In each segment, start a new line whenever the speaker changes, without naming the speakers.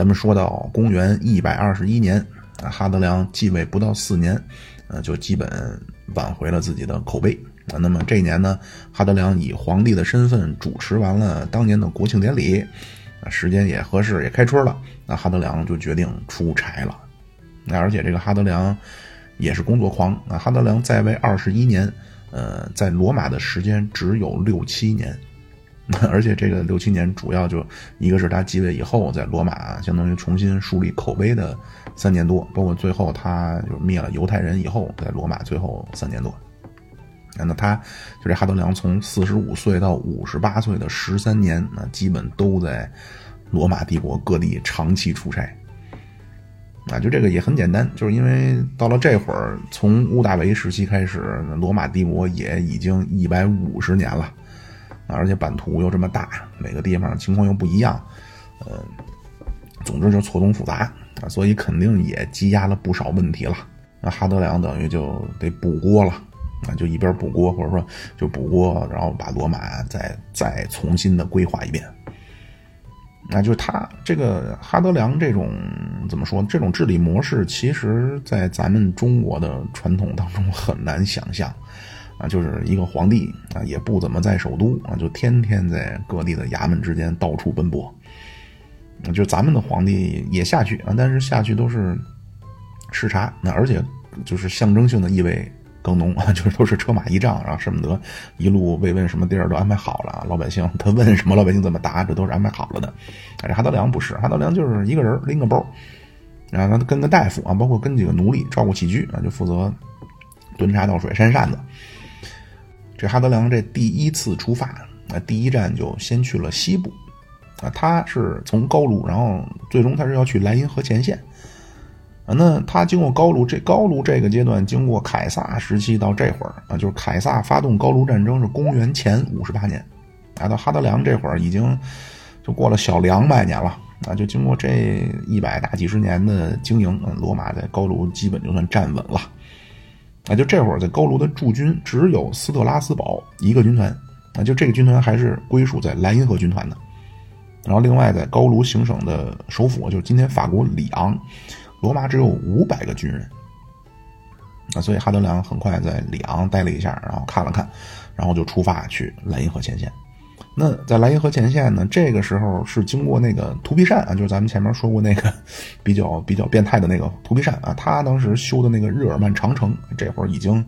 咱们说到公元一百二十一年，啊，哈德良继位不到四年，呃，就基本挽回了自己的口碑。啊，那么这一年呢，哈德良以皇帝的身份主持完了当年的国庆典礼，啊，时间也合适，也开春了，那哈德良就决定出差了。那而且这个哈德良也是工作狂啊，哈德良在位二十一年，呃，在罗马的时间只有六七年，而且这个六七年主要就一个是他继位以后在罗马相当于重新树立口碑的三年多，包括最后他就灭了犹太人以后，在罗马最后三年多。那他就这哈德良从四十五岁到五十八岁的十三年，那基本都在罗马帝国各地长期出差。啊，就这个也很简单，就是因为到了这会儿，从屋大维时期开始，罗马帝国也已经一百五十年了，而且版图又这么大，每个地方情况又不一样，呃，总之就错综复杂啊，所以肯定也积压了不少问题了。那哈德良等于就得补锅了。啊，就一边补锅，或者说就补锅，然后把罗马再再重新的规划一遍。那就是他这个哈德良这种怎么说？这种治理模式，其实在咱们中国的传统当中很难想象。啊，就是一个皇帝啊，也不怎么在首都啊，就天天在各地的衙门之间到处奔波。就咱们的皇帝也下去啊，但是下去都是视察，那而且就是象征性的意味。更浓啊，就是都是车马仪仗，然后舍不得一路慰问，什么地儿都安排好了。老百姓他问什么，老百姓怎么答，这都是安排好了的。这哈德良不是，哈德良就是一个人拎个包，然后他跟个大夫啊，包括跟几个奴隶照顾起居啊，就负责端茶倒水、扇扇子。这哈德良这第一次出发啊，第一站就先去了西部。啊，他是从高卢，然后最终他是要去莱茵河前线。啊那他经过高卢这高卢这个阶段，经过凯撒时期到这会儿啊，就是凯撒发动高卢战争是公元前五十八年，啊，到哈德良这会儿已经就过了小两百年了啊，就经过这一百大几十年的经营，罗马在高卢基本就算站稳了，啊，就这会儿在高卢的驻军只有斯特拉斯堡一个军团，啊，就这个军团还是归属在莱茵河军团的，然后另外在高卢行省的首府就是今天法国里昂。罗马只有五百个军人，啊，所以哈德良很快在里昂待了一下，然后看了看，然后就出发去莱茵河前线。那在莱茵河前线呢，这个时候是经过那个图皮善啊，就是咱们前面说过那个 比较比较变态的那个图皮善啊，他当时修的那个日耳曼长城，这会儿已经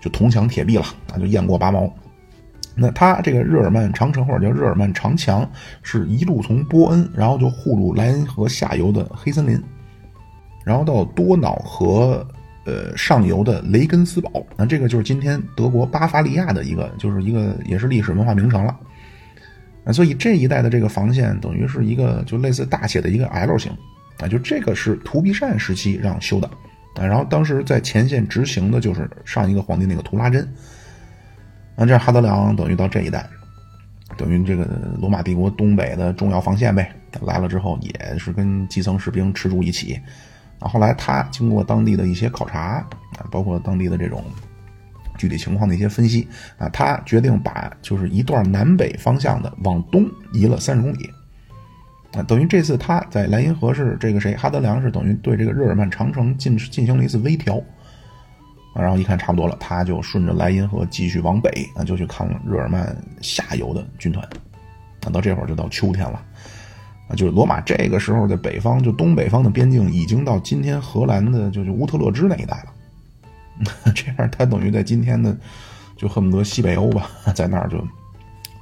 就铜墙铁壁了啊，就雁过拔毛。那他这个日耳曼长城或者叫日耳曼长墙，是一路从波恩，然后就护住莱茵河下游的黑森林。然后到多瑙河，呃上游的雷根斯堡，那这个就是今天德国巴伐利亚的一个，就是一个也是历史文化名城了。啊，所以这一带的这个防线等于是一个就类似大写的一个 L 型，啊，就这个是图必善时期让修的，啊，然后当时在前线执行的就是上一个皇帝那个图拉真，啊，这哈德良等于到这一带，等于这个罗马帝国东北的重要防线呗，来了之后也是跟基层士兵吃住一起。啊，后来他经过当地的一些考察啊，包括当地的这种具体情况的一些分析啊，他决定把就是一段南北方向的往东移了三十公里啊，等于这次他在莱茵河是这个谁哈德良是等于对这个日耳曼长城进进行了一次微调啊，然后一看差不多了，他就顺着莱茵河继续往北啊，就去看日耳曼下游的军团啊，到这会儿就到秋天了啊。就是罗马这个时候在北方，就东北方的边境已经到今天荷兰的，就是乌特勒支那一带了。这样，他等于在今天的，就恨不得西北欧吧，在那儿就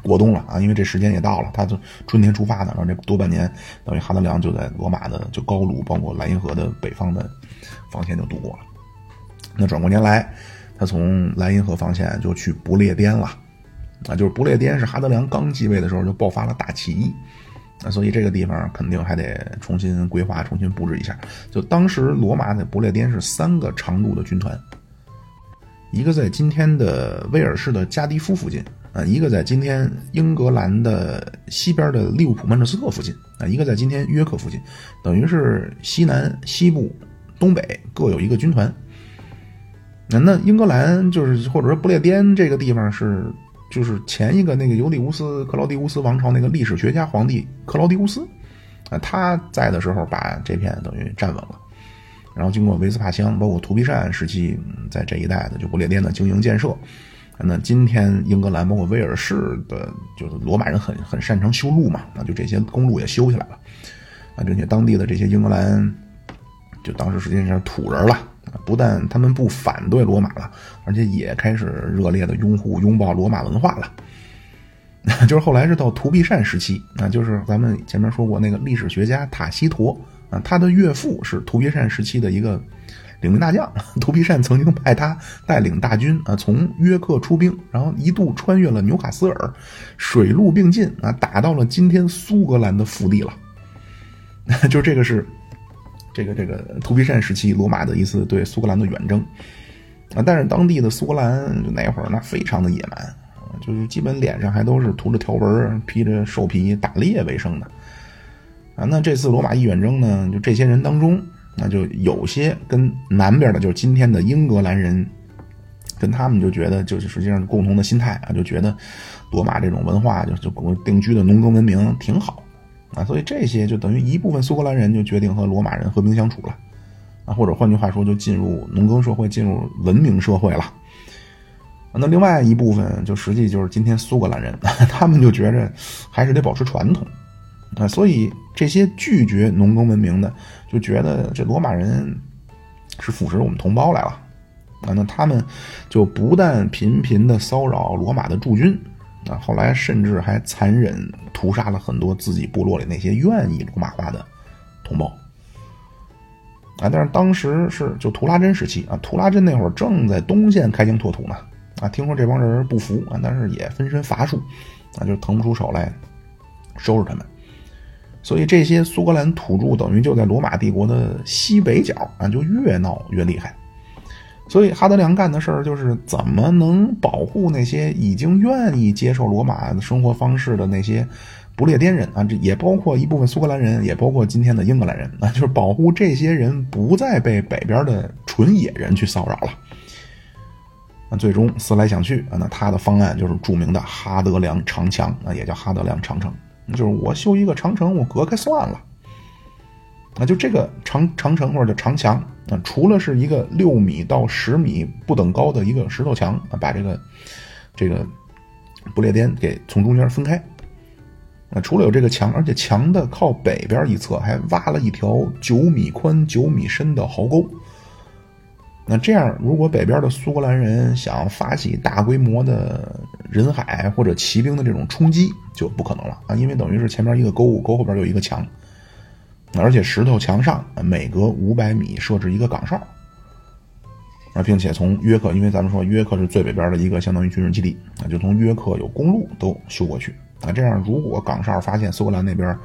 过冬了啊。因为这时间也到了，他就春天出发的，然后这多半年等于哈德良就在罗马的就高卢，包括莱茵河的北方的防线就度过了。那转过年来，他从莱茵河防线就去不列颠了啊。就是不列颠是哈德良刚继位的时候就爆发了大起义。那所以这个地方肯定还得重新规划、重新布置一下。就当时罗马在不列颠是三个常驻的军团，一个在今天的威尔士的加迪夫附近啊，一个在今天英格兰的西边的利物浦曼彻斯特附近啊，一个在今天约克附近，等于是西南、西部、东北各有一个军团。那那英格兰就是或者说不列颠这个地方是。就是前一个那个尤利乌斯克劳狄乌斯王朝那个历史学家皇帝克劳狄乌斯，啊，他在的时候把这片等于站稳了。然后经过维斯帕乡，包括图皮善时期，在这一带的就不列颠的经营建设，那今天英格兰包括威尔士的，就是罗马人很很擅长修路嘛，那就这些公路也修起来了，啊，并且当地的这些英格兰，就当时实际上是土人了，不但他们不反对罗马了，而且也开始热烈的拥护拥抱罗马文化了。就是后来是到图皮善时期，啊，就是咱们前面说过那个历史学家塔西佗。啊，他的岳父是图皮善时期的一个领兵大将，图皮善曾经派他带领大军啊，从约克出兵，然后一度穿越了纽卡斯尔，水陆并进啊，打到了今天苏格兰的腹地了。就这个是这个这个图皮善时期罗马的一次对苏格兰的远征啊，但是当地的苏格兰那会儿那非常的野蛮，就是基本脸上还都是涂着条纹、披着兽皮打猎为生的。啊，那这次罗马一远征呢，就这些人当中，那就有些跟南边的，就是今天的英格兰人，跟他们就觉得，就是实际上共同的心态啊，就觉得罗马这种文化，就就定居的农耕文明挺好啊，所以这些就等于一部分苏格兰人就决定和罗马人和平相处了啊，或者换句话说，就进入农耕社会，进入文明社会了。那另外一部分就实际就是今天苏格兰人，他们就觉着还是得保持传统。啊，所以这些拒绝农耕文明的，就觉得这罗马人是腐蚀我们同胞来了啊！那他们就不但频频的骚扰罗马的驻军啊，后来甚至还残忍屠杀了很多自己部落里那些愿意罗马化的同胞啊！但是当时是就图拉真时期啊，图拉真那会儿正在东线开疆拓土呢啊，听说这帮人不服啊，但是也分身乏术啊，就腾不出手来收拾他们。所以这些苏格兰土著等于就在罗马帝国的西北角啊，就越闹越厉害。所以哈德良干的事儿就是怎么能保护那些已经愿意接受罗马生活方式的那些不列颠人啊，这也包括一部分苏格兰人，也包括今天的英格兰人啊，就是保护这些人不再被北边的纯野人去骚扰了。那最终思来想去啊，那他的方案就是著名的哈德良长墙啊，也叫哈德良长城。就是我修一个长城，我隔开算了。那就这个长长城或者长墙啊，除了是一个六米到十米不等高的一个石头墙啊，把这个这个不列颠给从中间分开。啊，除了有这个墙，而且墙的靠北边一侧还挖了一条九米宽、九米深的壕沟。那这样，如果北边的苏格兰人想发起大规模的人海或者骑兵的这种冲击，就不可能了啊！因为等于是前面一个沟，沟后边有一个墙，而且石头墙上每隔五百米设置一个岗哨啊，并且从约克，因为咱们说约克是最北边的一个相当于军事基地啊，就从约克有公路都修过去啊。这样，如果岗哨发现苏格兰那边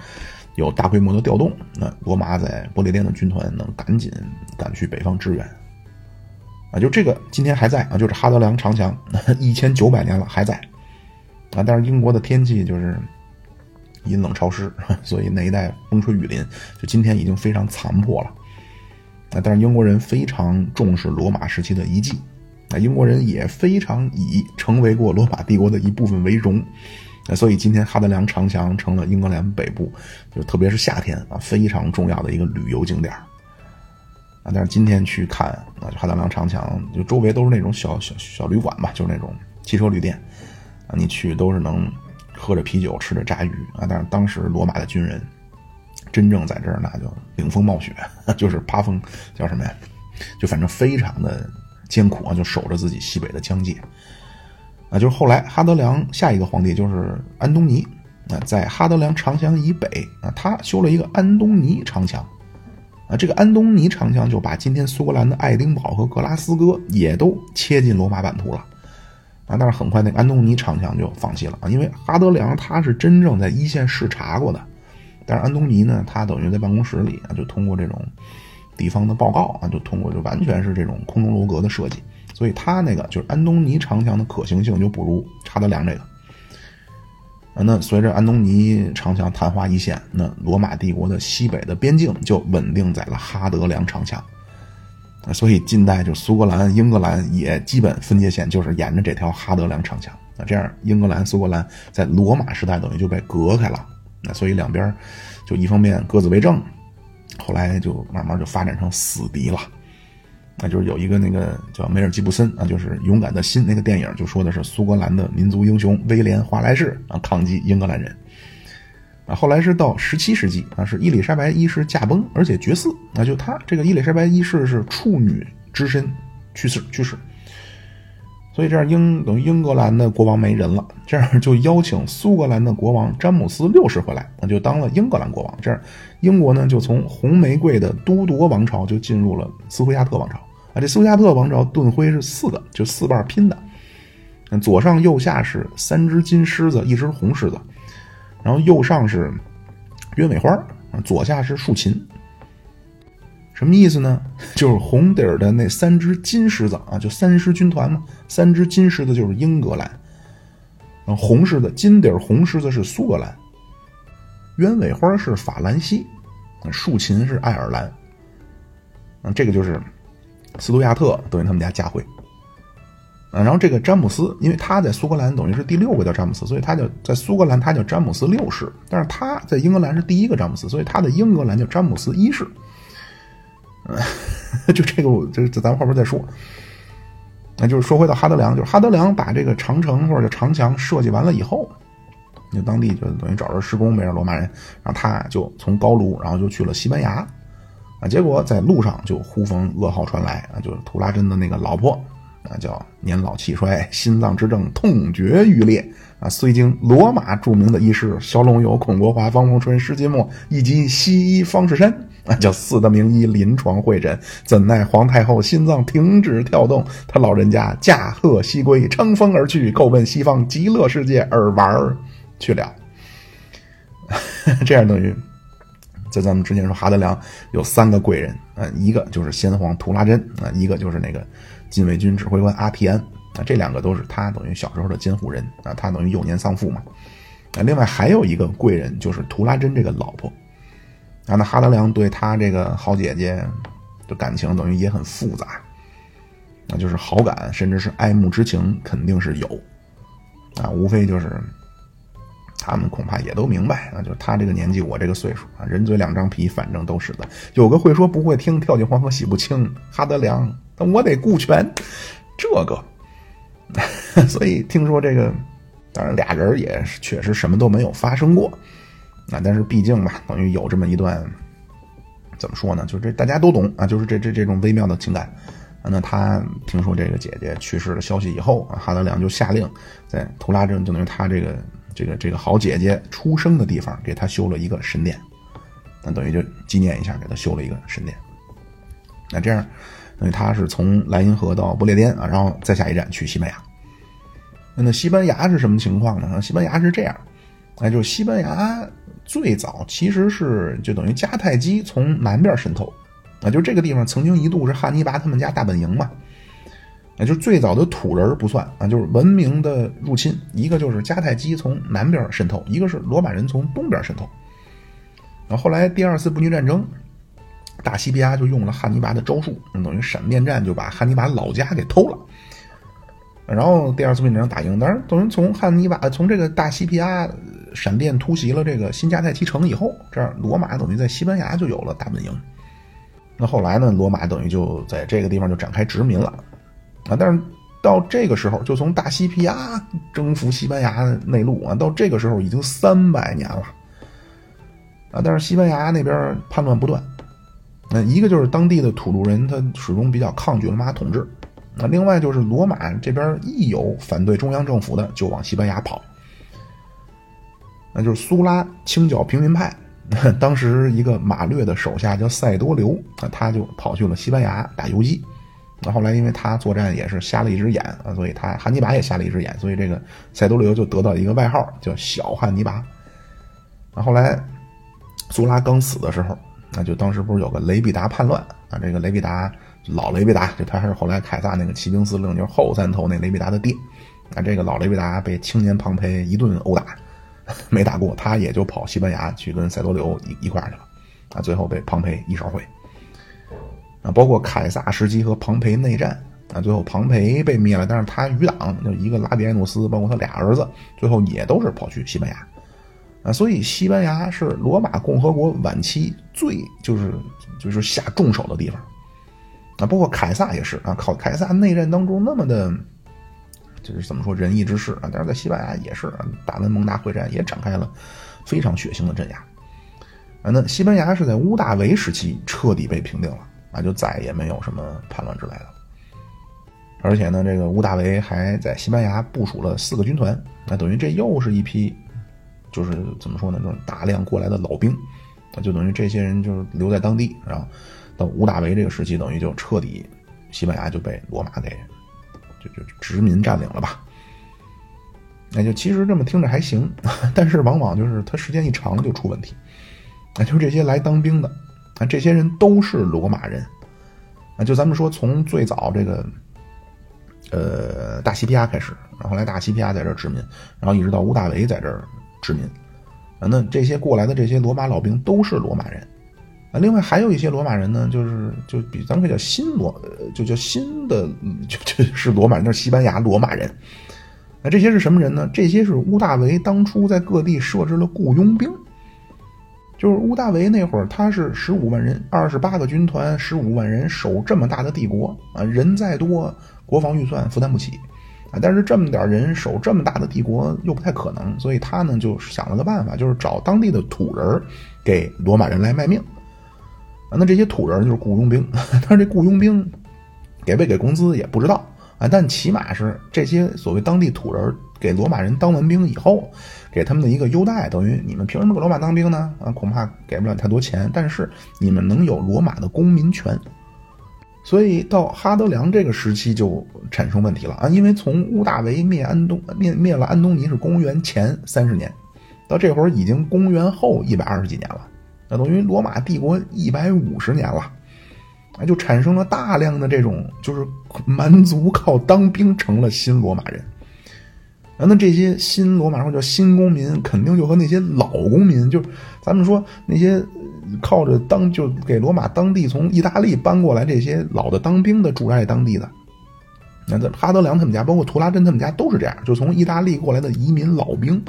有大规模的调动，那罗马在不列颠的军团能赶紧赶去北方支援。啊，就这个今天还在啊，就是哈德良长墙，一千九百年了还在，啊，但是英国的天气就是阴冷潮湿，所以那一带风吹雨淋，就今天已经非常残破了。啊，但是英国人非常重视罗马时期的遗迹，啊，英国人也非常以成为过罗马帝国的一部分为荣，啊，所以今天哈德良长墙成了英格兰北部，就特别是夏天啊非常重要的一个旅游景点儿。啊，但是今天去看啊，哈德良长墙，就周围都是那种小小小旅馆吧，就是那种汽车旅店，啊，你去都是能喝着啤酒，吃着炸鱼啊。但是当时罗马的军人真正在这儿，那就顶风冒雪，就是趴风，叫什么呀？就反正非常的艰苦啊，就守着自己西北的疆界。啊，就是后来哈德良下一个皇帝就是安东尼，啊，在哈德良长墙以北啊，他修了一个安东尼长墙。啊，这个安东尼长枪就把今天苏格兰的爱丁堡和格拉斯哥也都切进罗马版图了，啊，但是很快那个安东尼长枪就放弃了啊，因为哈德良他是真正在一线视察过的，但是安东尼呢，他等于在办公室里啊，就通过这种地方的报告啊，就通过就完全是这种空中楼阁的设计，所以他那个就是安东尼长枪的可行性就不如哈德良这个。啊，那随着安东尼长墙昙花一现，那罗马帝国的西北的边境就稳定在了哈德良长墙。所以近代就苏格兰、英格兰也基本分界线就是沿着这条哈德良长墙。那，这样英格兰、苏格兰在罗马时代等于就被隔开了。那所以两边就一方面各自为政，后来就慢慢就发展成死敌了。那就是有一个那个叫梅尔吉布森啊，就是《勇敢的心》那个电影，就说的是苏格兰的民族英雄威廉华莱士啊抗击英格兰人。啊，后来是到十七世纪啊，是伊丽莎白一世驾崩，而且绝嗣。那就他这个伊丽莎白一世是处女之身去世去世，所以这样英等于英格兰的国王没人了，这样就邀请苏格兰的国王詹姆斯六世回来，那就当了英格兰国王。这样英国呢就从红玫瑰的都铎王朝就进入了斯图亚特王朝。啊，这斯图亚特王朝盾徽是四个，就四瓣拼的，左上右下是三只金狮子，一只红狮子。然后右上是鸢尾花左下是竖琴，什么意思呢？就是红底儿的那三只金狮子啊，就三狮军团嘛，三只金狮子就是英格兰，红狮子金底儿红狮子是苏格兰，鸢尾花是法兰西，竖琴是爱尔兰，嗯，这个就是斯图亚特等于他们家家徽。啊，然后这个詹姆斯，因为他在苏格兰等于是第六个叫詹姆斯，所以他就在苏格兰他叫詹姆斯六世。但是他在英格兰是第一个詹姆斯，所以他的英格兰叫詹姆斯一世。嗯，就这个，这这咱后边再说。那就是说回到哈德良，就是哈德良把这个长城或者叫长墙设计完了以后，那当地就等于找着施工没让罗马人，然后他就从高卢，然后就去了西班牙。啊，结果在路上就呼风噩耗传来啊，就是图拉真的那个老婆。啊，叫年老气衰，心脏之症，痛绝欲裂啊！虽经罗马著名的医师萧龙友、孔国华、方凤春、施金墨以及西医方士山那，叫四大名医临床会诊，怎奈皇太后心脏停止跳动，他老人家驾鹤西归，乘风而去，够奔西方极乐世界而玩儿去了。这样等于，在咱们之前说哈德良有三个贵人啊，一个就是先皇图拉真啊，一个就是那个。禁卫军指挥官阿提安啊，这两个都是他等于小时候的监护人啊，他等于幼年丧父嘛。啊，另外还有一个贵人就是图拉真这个老婆啊，那哈德良对他这个好姐姐的感情等于也很复杂，那就是好感甚至是爱慕之情肯定是有啊，无非就是他们恐怕也都明白啊，就是他这个年纪我这个岁数啊，人嘴两张皮，反正都是的，有个会说不会听，跳进黄河洗不清，哈德良。那我得顾全这个，所以听说这个，当然俩人也确实什么都没有发生过，啊，但是毕竟吧，等于有这么一段，怎么说呢？就是这大家都懂啊，就是这这这种微妙的情感。那他听说这个姐姐去世的消息以后，哈德良就下令在图拉镇，就等于他这个这个这个好姐姐出生的地方，给他修了一个神殿，那等于就纪念一下，给他修了一个神殿。那这样。因为他是从莱茵河到不列颠啊，然后再下一站去西班牙。那西班牙是什么情况呢？西班牙是这样，哎，就是西班牙最早其实是就等于迦太基从南边渗透，啊，就这个地方曾经一度是汉尼拔他们家大本营嘛。啊，就最早的土人不算啊，就是文明的入侵，一个就是迦太基从南边渗透，一个是罗马人从东边渗透。然后后来第二次布匿战争。大西庇阿就用了汉尼拔的招数，等于闪电战就把汉尼拔老家给偷了。然后第二次战争打赢，当然等于从汉尼拔从这个大西庇阿闪电突袭了这个新迦太基城以后，这样罗马等于在西班牙就有了大本营。那后来呢，罗马等于就在这个地方就展开殖民了啊。但是到这个时候，就从大西庇亚征服西班牙内陆啊，到这个时候已经三百年了啊。但是西班牙那边叛乱不断。那一个就是当地的土著人，他始终比较抗拒罗马统治。那另外就是罗马这边一有反对中央政府的，就往西班牙跑。那就是苏拉清剿平民派，当时一个马略的手下叫塞多留，那他就跑去了西班牙打游击。那后来因为他作战也是瞎了一只眼啊，所以他汉尼拔也瞎了一只眼，所以这个塞多留就得到一个外号叫小汉尼拔。那后来苏拉刚死的时候。那就当时不是有个雷必达叛乱啊？这个雷必达老雷必达，就他是后来凯撒那个骑兵司令，就是后三头那雷必达的爹。啊，这个老雷必达被青年庞培一顿殴打，没打过，他也就跑西班牙去跟塞多留一一块去了。啊，最后被庞培一勺烩。啊，包括凯撒时期和庞培内战，啊，最后庞培被灭了，但是他余党就一个拉比埃努斯，包括他俩儿子，最后也都是跑去西班牙。啊，所以西班牙是罗马共和国晚期最就是就是下重手的地方啊，包括凯撒也是啊，靠凯撒内战当中那么的，就是怎么说仁义之士啊，但是在西班牙也是啊，大温蒙达会战也展开了非常血腥的镇压啊。那西班牙是在屋大维时期彻底被平定了啊，就再也没有什么叛乱之类的。而且呢，这个屋大维还在西班牙部署了四个军团，那等于这又是一批。就是怎么说呢？这种大量过来的老兵，那就等于这些人就是留在当地，然后到屋大维这个时期，等于就彻底西班牙就被罗马给就就殖民占领了吧？那就其实这么听着还行，但是往往就是他时间一长就出问题。那就这些来当兵的啊，这些人都是罗马人啊。就咱们说从最早这个呃大西皮亚开始，然后来大西皮亚在这殖民，然后一直到吴大维在这儿。殖民，啊，那这些过来的这些罗马老兵都是罗马人，另外还有一些罗马人呢，就是就比咱们可以叫新罗，就叫新的，就就是罗马人，是西班牙罗马人。那这些是什么人呢？这些是屋大维当初在各地设置了雇佣兵，就是屋大维那会儿，他是十五万人，二十八个军团，十五万人守这么大的帝国啊，人再多，国防预算负担不起。啊，但是这么点人守这么大的帝国又不太可能，所以他呢就想了个办法，就是找当地的土人给罗马人来卖命。那这些土人就是雇佣兵，但是这雇佣兵给没给工资也不知道啊，但起码是这些所谓当地土人给罗马人当完兵以后，给他们的一个优待，等于你们凭什么给罗马当兵呢？啊，恐怕给不了太多钱，但是你们能有罗马的公民权。所以到哈德良这个时期就产生问题了啊，因为从屋大维灭安东灭灭了安东尼是公元前三十年，到这会儿已经公元后一百二十几年了，那等于罗马帝国一百五十年了，啊，就产生了大量的这种就是蛮族靠当兵成了新罗马人，啊，那这些新罗马或者叫新公民，肯定就和那些老公民，就咱们说那些。靠着当就给罗马当地从意大利搬过来这些老的当兵的住在当地的，那这哈德良他们家，包括图拉真他们家都是这样，就从意大利过来的移民老兵。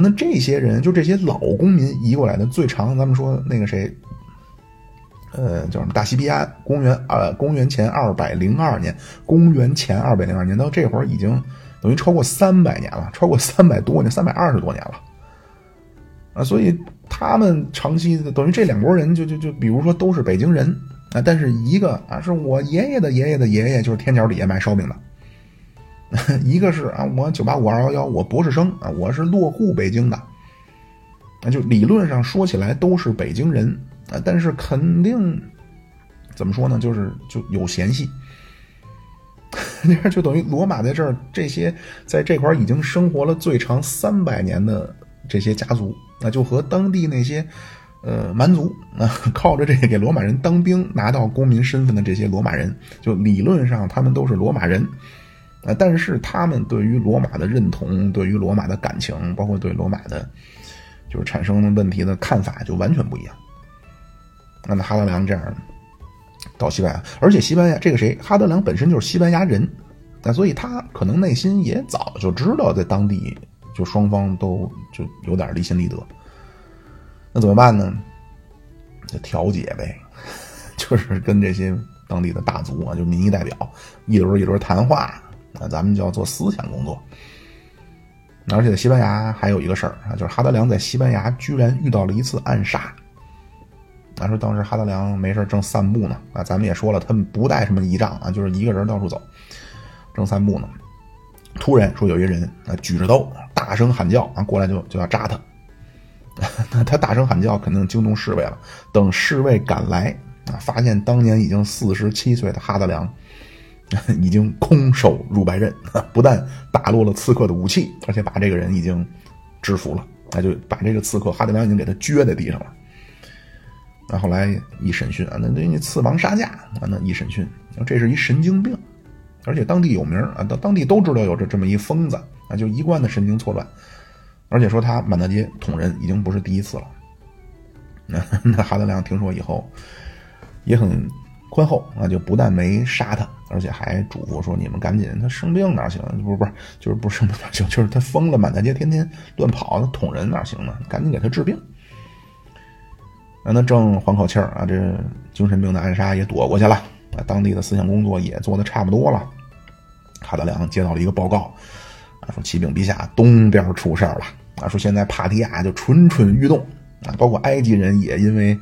那这些人就这些老公民移过来的，最长咱们说那个谁，呃，叫什么大西庇安，公元呃公元前二百零二年，公元前二百零二年到这会儿已经等于超过三百年了，超过三百多年，三百二十多年了。啊，所以。他们长期等于这两拨人，就就就比如说都是北京人啊，但是一个啊是我爷爷的爷爷的爷爷，就是天桥底下卖烧饼的；一个是啊我九八五二幺幺，我博士生啊，我是落户北京的。那就理论上说起来都是北京人啊，但是肯定怎么说呢？就是就有嫌隙。就等于罗马在这儿这些在这块已经生活了最长三百年的这些家族。那就和当地那些，呃，蛮族啊，靠着这个给罗马人当兵拿到公民身份的这些罗马人，就理论上他们都是罗马人，啊，但是他们对于罗马的认同，对于罗马的感情，包括对罗马的，就是产生问题的看法就完全不一样。那么哈德良这样到西班牙，而且西班牙这个谁，哈德良本身就是西班牙人，那所以他可能内心也早就知道在当地。就双方都就有点离心离德，那怎么办呢？就调解呗，就是跟这些当地的大族啊，就民意代表一轮一轮谈话那，咱们就要做思想工作。而且西班牙还有一个事儿啊，就是哈德良在西班牙居然遇到了一次暗杀。那说当时哈德良没事正散步呢啊，咱们也说了，他们不带什么仪仗啊，就是一个人到处走，正散步呢。突然说有一个人啊举着刀大声喊叫啊过来就就要扎他，那他大声喊叫肯定惊动侍卫了。等侍卫赶来啊，发现当年已经四十七岁的哈德良 已经空手入白刃，不但打落了刺客的武器，而且把这个人已经制服了。那就把这个刺客哈德良已经给他撅在地上了。那后来一审讯啊，那那刺王杀价啊，那一审讯，这是一神经病。而且当地有名啊，当当地都知道有这这么一疯子啊，就一贯的神经错乱，而且说他满大街捅人已经不是第一次了。那 那哈德良听说以后也很宽厚啊，就不但没杀他，而且还嘱咐说：“你们赶紧，他生病哪行？不是不是，就是不是生病哪行？就是他疯了，满大街天天乱跑，他捅人哪行呢？赶紧给他治病。”让他正缓口气儿啊，这精神病的暗杀也躲过去了啊，当地的思想工作也做的差不多了。卡德良接到了一个报告啊，说启禀陛下，东边出事儿了啊，说现在帕提亚就蠢蠢欲动啊，包括埃及人也因为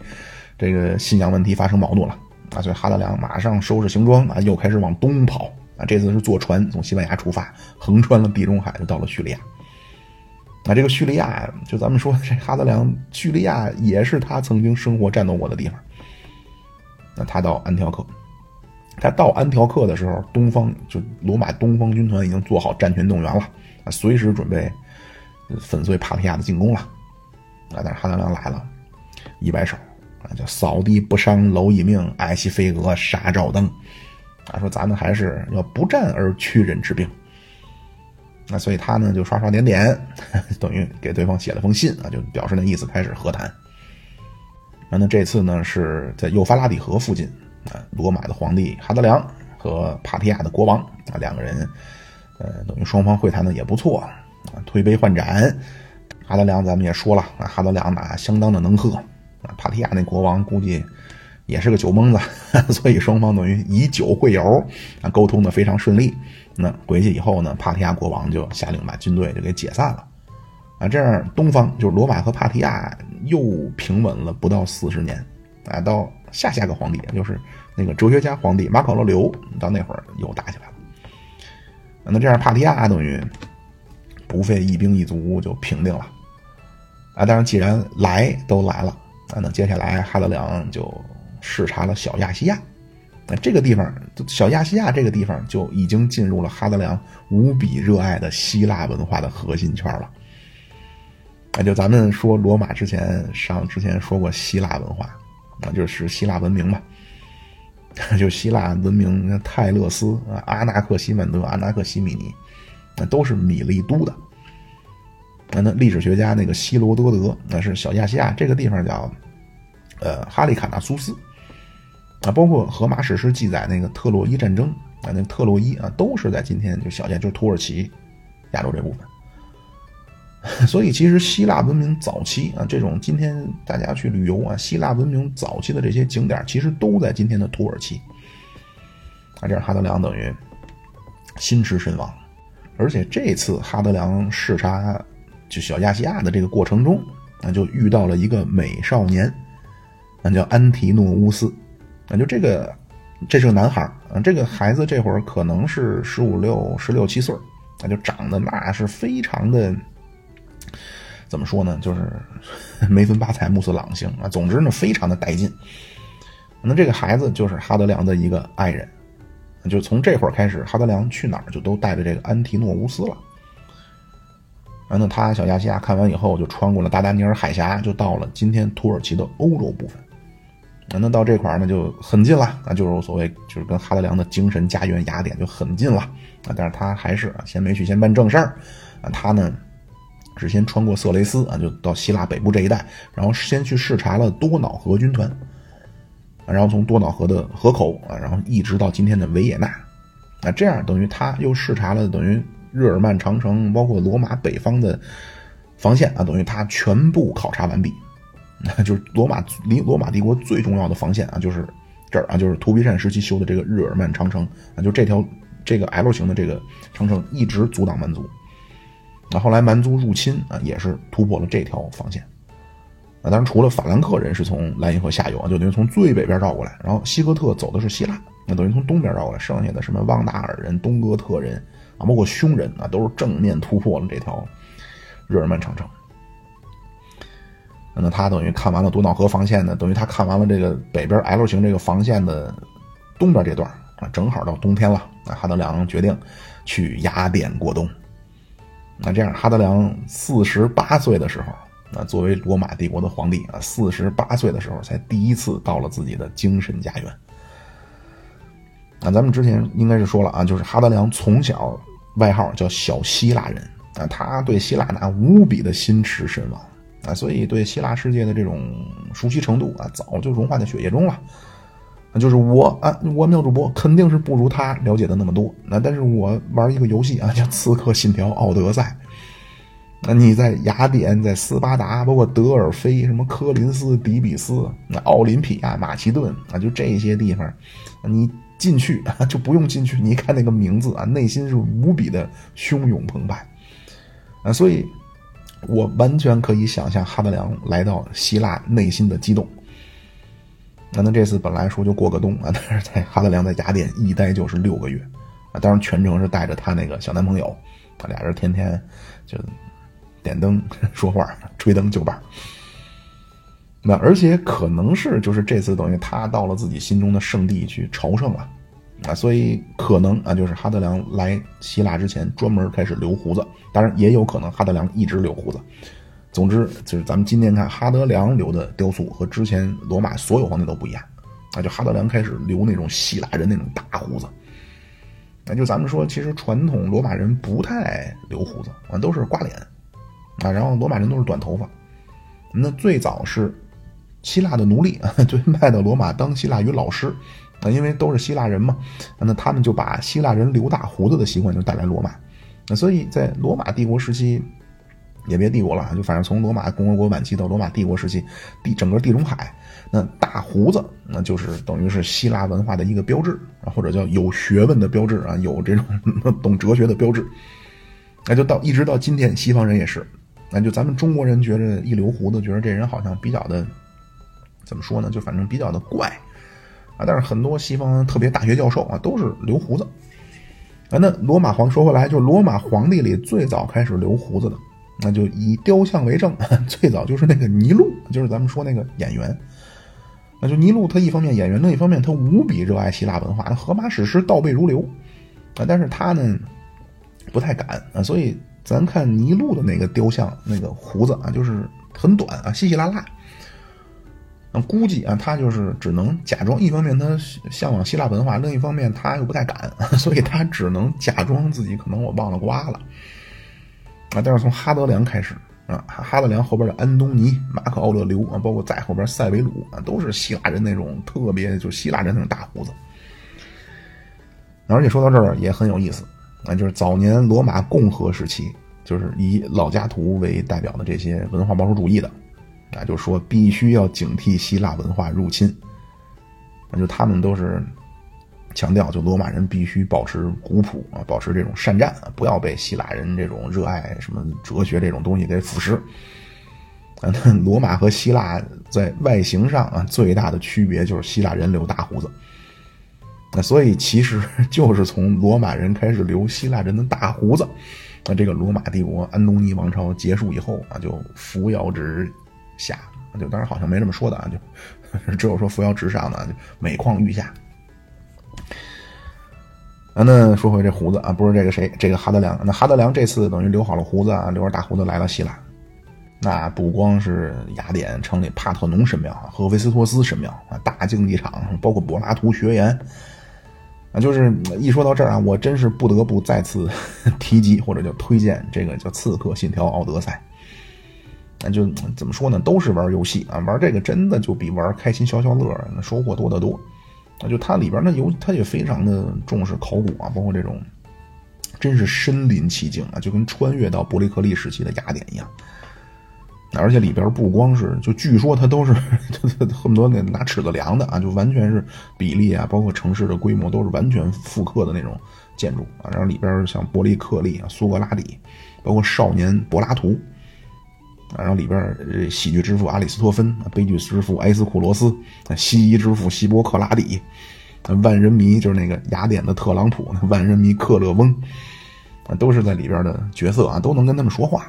这个信仰问题发生矛盾了啊，所以哈德良马上收拾行装啊，又开始往东跑啊，这次是坐船从西班牙出发，横穿了地中海，就到了叙利亚。那这个叙利亚，就咱们说这哈德良，叙利亚也是他曾经生活战斗过的地方。那他到安条克，他到安条克的时候，东方就罗马东方军团已经做好战前动员了啊，随时准备粉碎帕提亚的进攻了啊。但是哈德良来了，一摆手啊，叫扫地不伤蝼蚁命，爱惜飞蛾杀照灯啊，说咱们还是要不战而屈人之兵。那所以他呢就刷刷点点，等于给对方写了封信啊，就表示那意思开始和谈。那那这次呢是在幼发拉底河附近啊，罗马的皇帝哈德良和帕提亚的国王啊两个人，呃，等于双方会谈的也不错啊，推杯换盏。哈德良咱们也说了啊，哈德良呢相当的能喝，帕提亚那国王估计也是个酒蒙子，所以双方等于以酒会友啊，沟通的非常顺利。那回去以后呢，帕提亚国王就下令把军队就给解散了，啊，这样东方就是罗马和帕提亚又平稳了不到四十年，啊，到下下个皇帝，就是那个哲学家皇帝马可罗留，到那会儿又打起来了。那这样帕提亚等于不费一兵一卒就平定了，啊，但是既然来都来了，啊，那接下来哈德良就视察了小亚细亚。那这个地方，小亚细亚这个地方就已经进入了哈德良无比热爱的希腊文化的核心圈了。那就咱们说罗马之前上之前说过希腊文化，那就是希腊文明嘛，就希腊文明泰勒斯啊、阿纳克西曼德、阿纳克西米尼，那都是米利都的。那那历史学家那个希罗多德，那是小亚细亚这个地方叫呃哈利卡纳苏斯。啊，包括荷马史诗记载那个特洛伊战争啊，那特洛伊啊，都是在今天就小亚就是土耳其亚洲这部分。所以其实希腊文明早期啊，这种今天大家去旅游啊，希腊文明早期的这些景点，其实都在今天的土耳其。啊，这样哈德良等于心驰神往，而且这次哈德良视察就小亚细亚的这个过程中，那就遇到了一个美少年，那叫安提诺乌斯。那就这个，这是个男孩儿这个孩子这会儿可能是十五六、十六七岁那就长得那是非常的，怎么说呢？就是 眉分八彩、目似朗星啊。总之呢，非常的带劲。那这个孩子就是哈德良的一个爱人，就从这会儿开始，哈德良去哪儿就都带着这个安提诺乌斯了。然后他小亚细亚看完以后，就穿过了达达尼尔海峡，就到了今天土耳其的欧洲部分。那到这块儿呢就很近了，那就是所谓就是跟哈德良的精神家园雅典就很近了啊。但是他还是啊先没去先办正事儿啊，他呢是先穿过色雷斯啊，就到希腊北部这一带，然后先去视察了多瑙河军团，然后从多瑙河的河口啊，然后一直到今天的维也纳，那这样等于他又视察了等于日耳曼长城，包括罗马北方的防线啊，等于他全部考察完毕。那 就是罗马离罗马帝国最重要的防线啊，就是这儿啊，就是图皮善时期修的这个日耳曼长城啊，就这条这个 L 型的这个长城一直阻挡蛮族。那后来蛮族入侵啊，也是突破了这条防线。啊，当然除了法兰克人是从莱茵河下游啊，就等于从最北边绕过来，然后西哥特走的是希腊，那等于从东边绕过来，剩下的什么旺达尔人、东哥特人啊，包括匈人啊，都是正面突破了这条日耳曼长城。那他等于看完了多瑙河防线呢，等于他看完了这个北边 L 型这个防线的东边这段啊，正好到冬天了。那哈德良决定去雅典过冬。那这样，哈德良四十八岁的时候，那作为罗马帝国的皇帝啊，四十八岁的时候才第一次到了自己的精神家园。那咱们之前应该是说了啊，就是哈德良从小外号叫小希腊人啊，他对希腊那无比的心驰神往。啊，所以对希腊世界的这种熟悉程度啊，早就融化在血液中了。就是我啊，我妙主播肯定是不如他了解的那么多。那但是我玩一个游戏啊，叫《刺客信条：奥德赛》。那你在雅典、在斯巴达，包括德尔菲、什么科林斯、底比斯、那奥林匹亚、马其顿啊，就这些地方，你进去啊 就不用进去，你一看那个名字啊，内心是无比的汹涌澎湃啊，所以我完全可以想象哈德良来到希腊内心的激动。那那这次本来说就过个冬啊，但是在哈德良在雅典一待就是六个月啊，当然全程是带着他那个小男朋友，他俩人天天就。点灯 说话，吹灯就伴。那而且可能是就是这次等于他到了自己心中的圣地去朝圣了啊，所以可能啊就是哈德良来希腊之前专门开始留胡子，当然也有可能哈德良一直留胡子。总之就是咱们今天看哈德良留的雕塑和之前罗马所有皇帝都不一样啊，就哈德良开始留那种希腊人那种大胡子。那就咱们说，其实传统罗马人不太留胡子啊，都是刮脸。啊，然后罗马人都是短头发，那最早是希腊的奴隶啊，就卖到罗马当希腊语老师。啊，因为都是希腊人嘛，那他们就把希腊人留大胡子的习惯就带来罗马，那所以在罗马帝国时期，也别帝国了，就反正从罗马共和国晚期到罗马帝国时期，地整个地中海，那大胡子那就是等于是希腊文化的一个标志啊，或者叫有学问的标志啊，有这种 懂哲学的标志，那就到一直到今天，西方人也是。那就咱们中国人觉着一留胡子，觉得这人好像比较的，怎么说呢？就反正比较的怪啊。但是很多西方特别大学教授啊，都是留胡子啊。那罗马皇说回来，就罗马皇帝里最早开始留胡子的，那就以雕像为证，最早就是那个尼禄，就是咱们说那个演员。那就尼禄，他一方面演员，另一方面他无比热爱希腊文化，那荷马史诗倒背如流啊。但是他呢，不太敢啊，所以。咱看尼禄的那个雕像，那个胡子啊，就是很短啊，稀稀拉拉。那估计啊，他就是只能假装。一方面他向往希腊文化，另一方面他又不太敢，所以他只能假装自己可能我忘了刮了啊。但是从哈德良开始啊，哈德良后边的安东尼、马可·奥勒留啊，包括在后边塞维鲁啊，都是希腊人那种特别就希腊人那种大胡子。而且说到这儿也很有意思。啊就是早年罗马共和时期，就是以老家图为代表的这些文化保守主义的，啊，就说必须要警惕希腊文化入侵。那就他们都是强调，就罗马人必须保持古朴啊，保持这种善战，不要被希腊人这种热爱什么哲学这种东西给腐蚀。啊，罗马和希腊在外形上啊，最大的区别就是希腊人留大胡子。那所以其实 就是从罗马人开始留希腊人的大胡子，那这个罗马帝国安东尼王朝结束以后啊，就扶摇直下，就当然好像没这么说的啊，就只有说扶摇直上的，就每况愈下。啊，那说回这胡子啊，不是这个谁，这个哈德良。那哈德良这次等于留好了胡子啊，留着大胡子来了希腊，那不光是雅典城里帕特农神庙啊，赫菲斯托斯神庙啊，大竞技场，包括柏拉图学园。啊，就是一说到这儿啊，我真是不得不再次 提及或者叫推荐这个叫《刺客信条：奥德赛》。那就怎么说呢？都是玩游戏啊，玩这个真的就比玩开心消消乐收获多得多。啊，就它里边那游，它也非常的重视考古啊，包括这种，真是身临其境啊，就跟穿越到伯利克利时期的雅典一样。而且里边不光是，就据说它都是 恨不得那拿尺子量的啊，就完全是比例啊，包括城市的规模都是完全复刻的那种建筑啊。然后里边像伯利克利啊、苏格拉底，包括少年柏拉图，然后里边喜剧之父阿里斯托芬悲剧之父埃斯库罗斯西医之父希波克拉底万人迷就是那个雅典的特朗普万人迷克勒翁啊，都是在里边的角色啊，都能跟他们说话。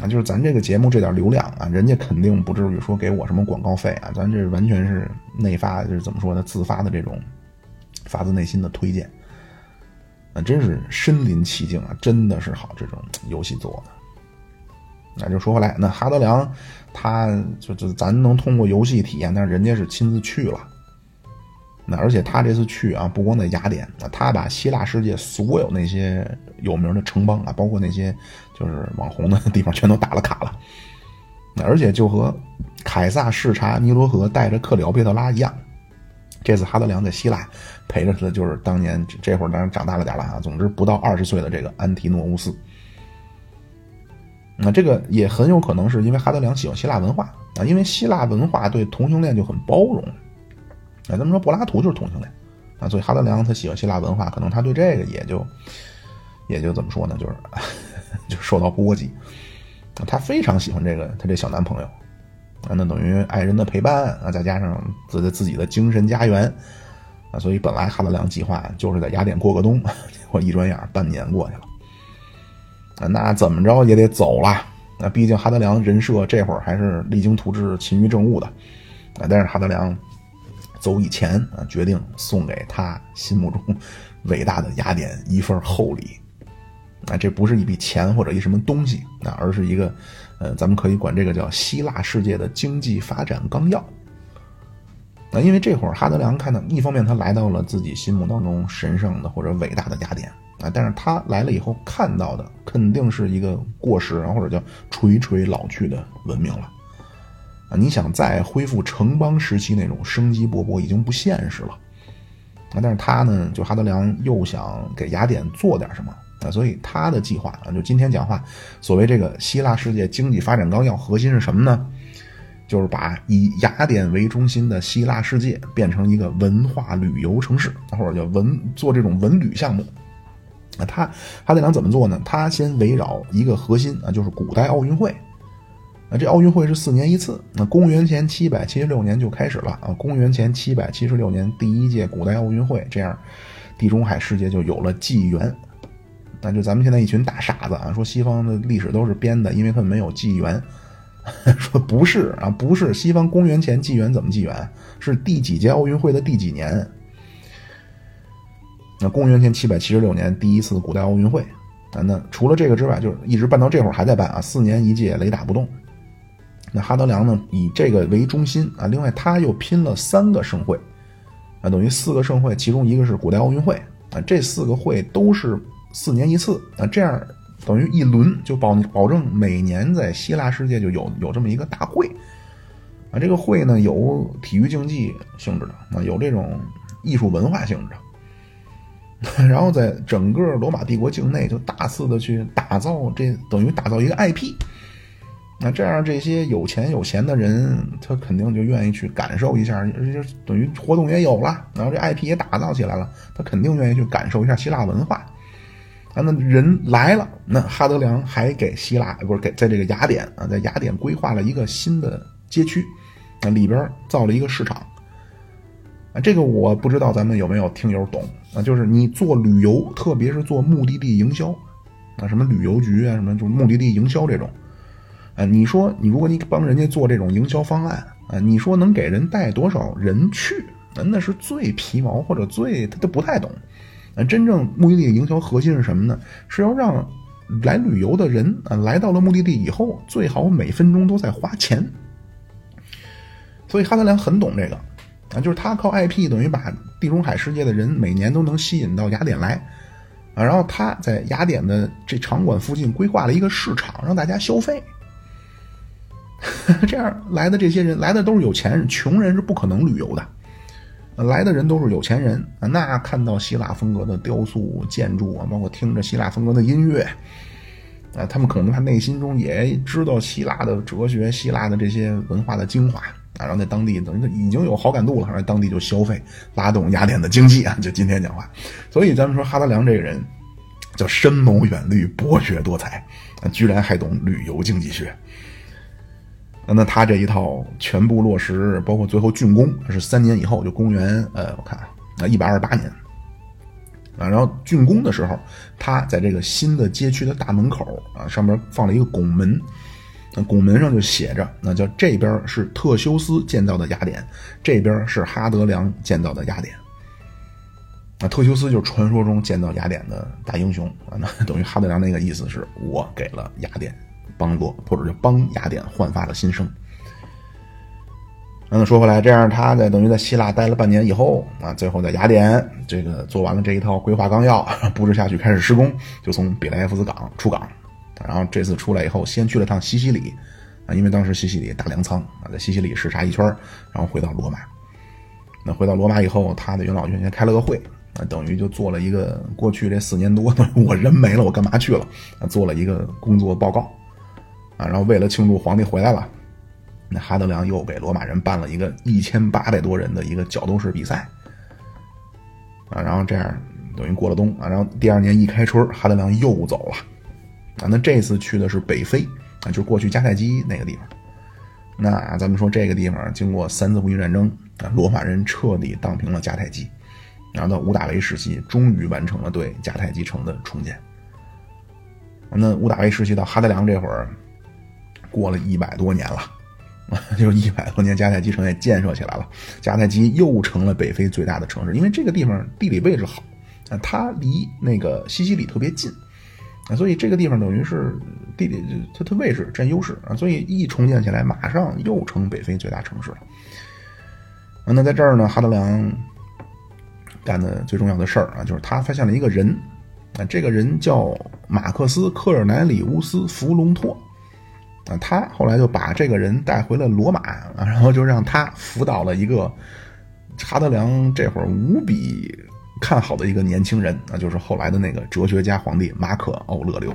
啊，就是咱这个节目这点流量啊，人家肯定不至于说给我什么广告费啊，咱这完全是内发，就是怎么说呢，自发的这种发自内心的推荐，啊，真是身临其境啊，真的是好这种游戏做的。那就说回来，那哈德良他就就咱能通过游戏体验，但是人家是亲自去了。那而且他这次去啊，不光在雅典，那他把希腊世界所有那些有名的城邦啊，包括那些就是网红的地方，全都打了卡了。那而且就和凯撒视察尼罗河带着克里奥佩特拉一样，这次哈德良在希腊陪着的就是当年这会儿当然长大了点了啊，总之不到二十岁的这个安提诺乌斯。那这个也很有可能是因为哈德良喜欢希腊文化啊，因为希腊文化对同性恋就很包容。啊，咱们说柏拉图就是同性恋啊，所以哈德良他喜欢希腊文化，可能他对这个也就也就怎么说呢，就是 就受到波及。他非常喜欢这个他这小男朋友啊，那等于爱人的陪伴啊，再加上自己自己的精神家园啊，所以本来哈德良计划就是在雅典过个冬，结果一转眼半年过去了。那怎么着也得走了。那毕竟哈德良人设这会儿还是励精图治、勤于政务的。啊，但是哈德良走以前啊，决定送给他心目中伟大的雅典一份厚礼。啊，这不是一笔钱或者一什么东西，啊，而是一个，呃，咱们可以管这个叫希腊世界的经济发展纲要。那因为这会儿哈德良看到，一方面他来到了自己心目当中神圣的或者伟大的雅典。啊！但是他来了以后看到的肯定是一个过时或者叫垂垂老去的文明了。啊，你想再恢复城邦时期那种生机勃勃，已经不现实了。啊，但是他呢，就哈德良又想给雅典做点什么啊，所以他的计划啊，就今天讲话，所谓这个希腊世界经济发展纲要，核心是什么呢？就是把以雅典为中心的希腊世界变成一个文化旅游城市，或者叫文做这种文旅项目。那他哈德良怎么做呢？他先围绕一个核心啊，就是古代奥运会。啊，这奥运会是四年一次。那公元前七百七十六年就开始了啊。公元前七百七十六年第一届古代奥运会，这样地中海世界就有了纪元。那就咱们现在一群大傻子啊，说西方的历史都是编的，因为他们没有纪元。说不是啊，不是西方公元前纪元怎么纪元？是第几届奥运会的第几年？那公元前七百七十六年第一次古代奥运会，啊，那除了这个之外，就是一直办到这会儿还在办啊，四年一届，雷打不动。那哈德良呢，以这个为中心啊，另外他又拼了三个盛会，啊，等于四个盛会，其中一个是古代奥运会啊，这四个会都是四年一次啊，这样等于一轮就保保证每年在希腊世界就有有这么一个大会，啊，这个会呢有体育竞技性质的啊，有这种艺术文化性质的。然后在整个罗马帝国境内，就大肆的去打造，这等于打造一个 IP。那这样，这些有钱有闲的人，他肯定就愿意去感受一下，就等于活动也有了，然后这 IP 也打造起来了，他肯定愿意去感受一下希腊文化。啊，那人来了，那哈德良还给希腊不是给在这个雅典啊，在雅典规划了一个新的街区，啊里边造了一个市场。啊，这个我不知道咱们有没有听友懂啊？就是你做旅游，特别是做目的地营销，啊，什么旅游局啊，什么就是目的地营销这种，啊，你说你如果你帮人家做这种营销方案啊，你说能给人带多少人去？那是最皮毛或者最他都不太懂。真正目的地营销核心是什么呢？是要让来旅游的人啊，来到了目的地以后，最好每分钟都在花钱。所以哈德良很懂这个。啊，就是他靠 IP 等于把地中海世界的人每年都能吸引到雅典来，啊，然后他在雅典的这场馆附近规划了一个市场，让大家消费。这样来的这些人来的都是有钱人，穷人是不可能旅游的，来的人都是有钱人啊。那看到希腊风格的雕塑建筑啊，包括听着希腊风格的音乐，啊，他们可能他内心中也知道希腊的哲学、希腊的这些文化的精华。啊，然后在当地等于已经有好感度了，然后当地就消费，拉动雅典的经济啊。就今天讲话，所以咱们说哈德良这个人叫深谋远虑、博学多才啊，居然还懂旅游经济学。那他这一套全部落实，包括最后竣工是三年以后，就公元呃，我看啊一百二十八年啊。然后竣工的时候，他在这个新的街区的大门口啊，上面放了一个拱门。那拱门上就写着，那叫这边是特修斯建造的雅典，这边是哈德良建造的雅典。那特修斯就是传说中建造雅典的大英雄啊，那等于哈德良那个意思是我给了雅典帮助，或者是帮雅典焕发了新生。那说回来，这样他在等于在希腊待了半年以后啊，最后在雅典这个做完了这一套规划纲要，布置下去开始施工，就从比莱埃夫斯港出港。然后这次出来以后，先去了趟西西里，啊，因为当时西西里大粮仓啊，在西西里视察一圈，然后回到罗马。那回到罗马以后，他的元老院先开了个会，啊，等于就做了一个过去这四年多，我人没了，我干嘛去了？啊，做了一个工作报告，啊，然后为了庆祝皇帝回来了，那哈德良又给罗马人办了一个一千八百多人的一个角斗士比赛，啊，然后这样等于过了冬啊，然后第二年一开春，哈德良又走了，啊，那这次去的是北非，啊，就是过去迦太基那个地方。那咱们说这个地方经过三次布匿战争啊，罗马人彻底荡平了迦太基，然后到屋大维时期，终于完成了对迦太基城的重建。那屋大维时期到哈德良这会儿，过了一百多年了，啊 就一百多年，迦太基城也建设起来了，迦太基又成了北非最大的城市，因为这个地方地理位置好，啊，它离那个西西里特别近。啊，所以这个地方等于是地理它它位置占优势啊，所以一重建起来，马上又成北非最大城市了。啊，那在这儿呢，哈德良干的最重要的事儿啊，就是他发现了一个人啊，这个人叫马克思科尔南里乌斯弗隆托啊，他后来就把这个人带回了罗马，然后就让他辅导了一个哈德良这会儿无比。看好的一个年轻人，那就是后来的那个哲学家皇帝马可·奥勒留。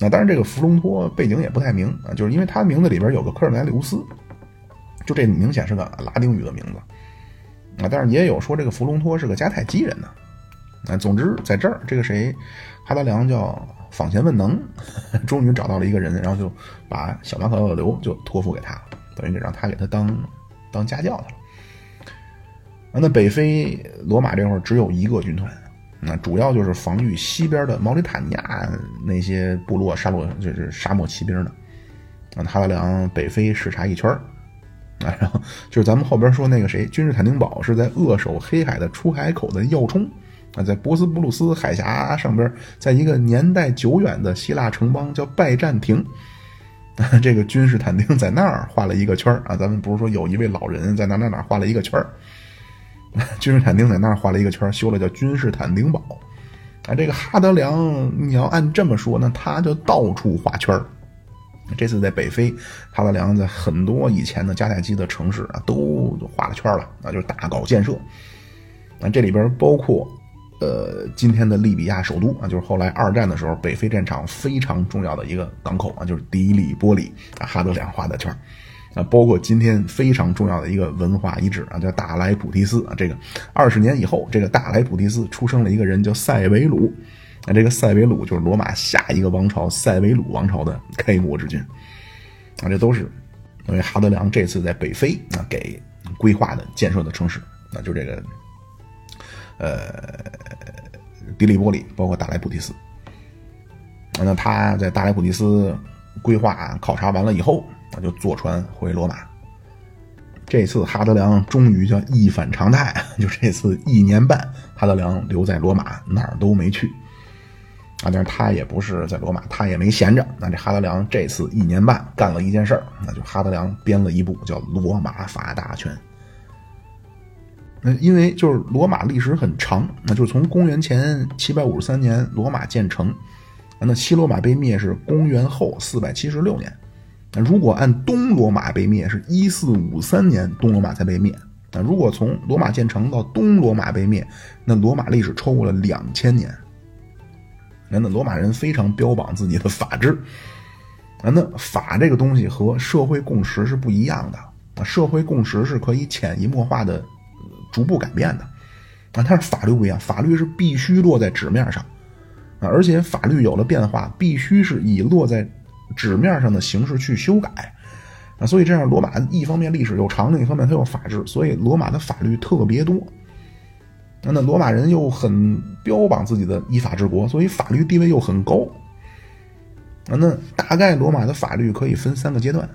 那当然，这个弗隆托背景也不太明啊，就是因为他名字里边有个科尔奈留斯，就这明显是个拉丁语的名字啊。但是也有说这个弗隆托是个迦太基人呢。啊，总之在这儿，这个谁，哈德良叫访贤问能，终于找到了一个人，然后就把小马可·奥勒留就托付给他了，等于给让他给他当当家教去了。那北非罗马这会儿只有一个军团，那主要就是防御西边的毛里塔尼亚那些部落沙漠，就是沙漠骑兵的。啊，哈德良北非视察一圈儿啊，然后就是咱们后边说那个谁，君士坦丁堡是在扼守黑海的出海口的要冲啊，在博斯布鲁斯海峡上边，在一个年代久远的希腊城邦叫拜占庭，这个君士坦丁在那儿画了一个圈啊，咱们不是说有一位老人在哪哪哪画了一个圈 君士坦丁在那儿画了一个圈，修了叫君士坦丁堡。啊，这个哈德良，你要按这么说，那他就到处画圈这次在北非，哈德良在很多以前的迦太基的城市啊，都画了圈了，啊，就是大搞建设。啊，这里边包括，呃，今天的利比亚首都啊，就是后来二战的时候北非战场非常重要的一个港口啊，就是迪里波里啊，哈德良画的圈啊，包括今天非常重要的一个文化遗址啊，叫大莱普提斯啊。这个二十年以后，这个大莱普提斯出生了一个人叫塞维鲁，啊，这个塞维鲁就是罗马下一个王朝塞维鲁王朝的开国之君啊。这都是因为哈德良这次在北非啊给规划的建设的城市，那就这个呃迪利波里，包括大莱普提斯。那他在大莱普提斯规划考察完了以后。那就坐船回罗马。这次哈德良终于叫一反常态，就这次一年半，哈德良留在罗马，哪儿都没去。啊，但是他也不是在罗马，他也没闲着。那这哈德良这次一年半干了一件事儿，那就哈德良编了一部叫《罗马法大全》。那因为就是罗马历史很长，那就是从公元前七百五十三年罗马建成，那西罗马被灭是公元后四百七十六年。那如果按东罗马被灭是一四五三年，东罗马才被灭。那如果从罗马建成到东罗马被灭，那罗马历史超过了两千年。那那罗马人非常标榜自己的法治。啊，那法这个东西和社会共识是不一样的。啊，社会共识是可以潜移默化的逐步改变的。啊，但是法律不一样，法律是必须落在纸面上。啊，而且法律有了变化，必须是以落在。纸面上的形式去修改，啊，所以这样罗马一方面历史又长，另一方面它有法治，所以罗马的法律特别多。那那罗马人又很标榜自己的依法治国，所以法律地位又很高。啊，那大概罗马的法律可以分三个阶段。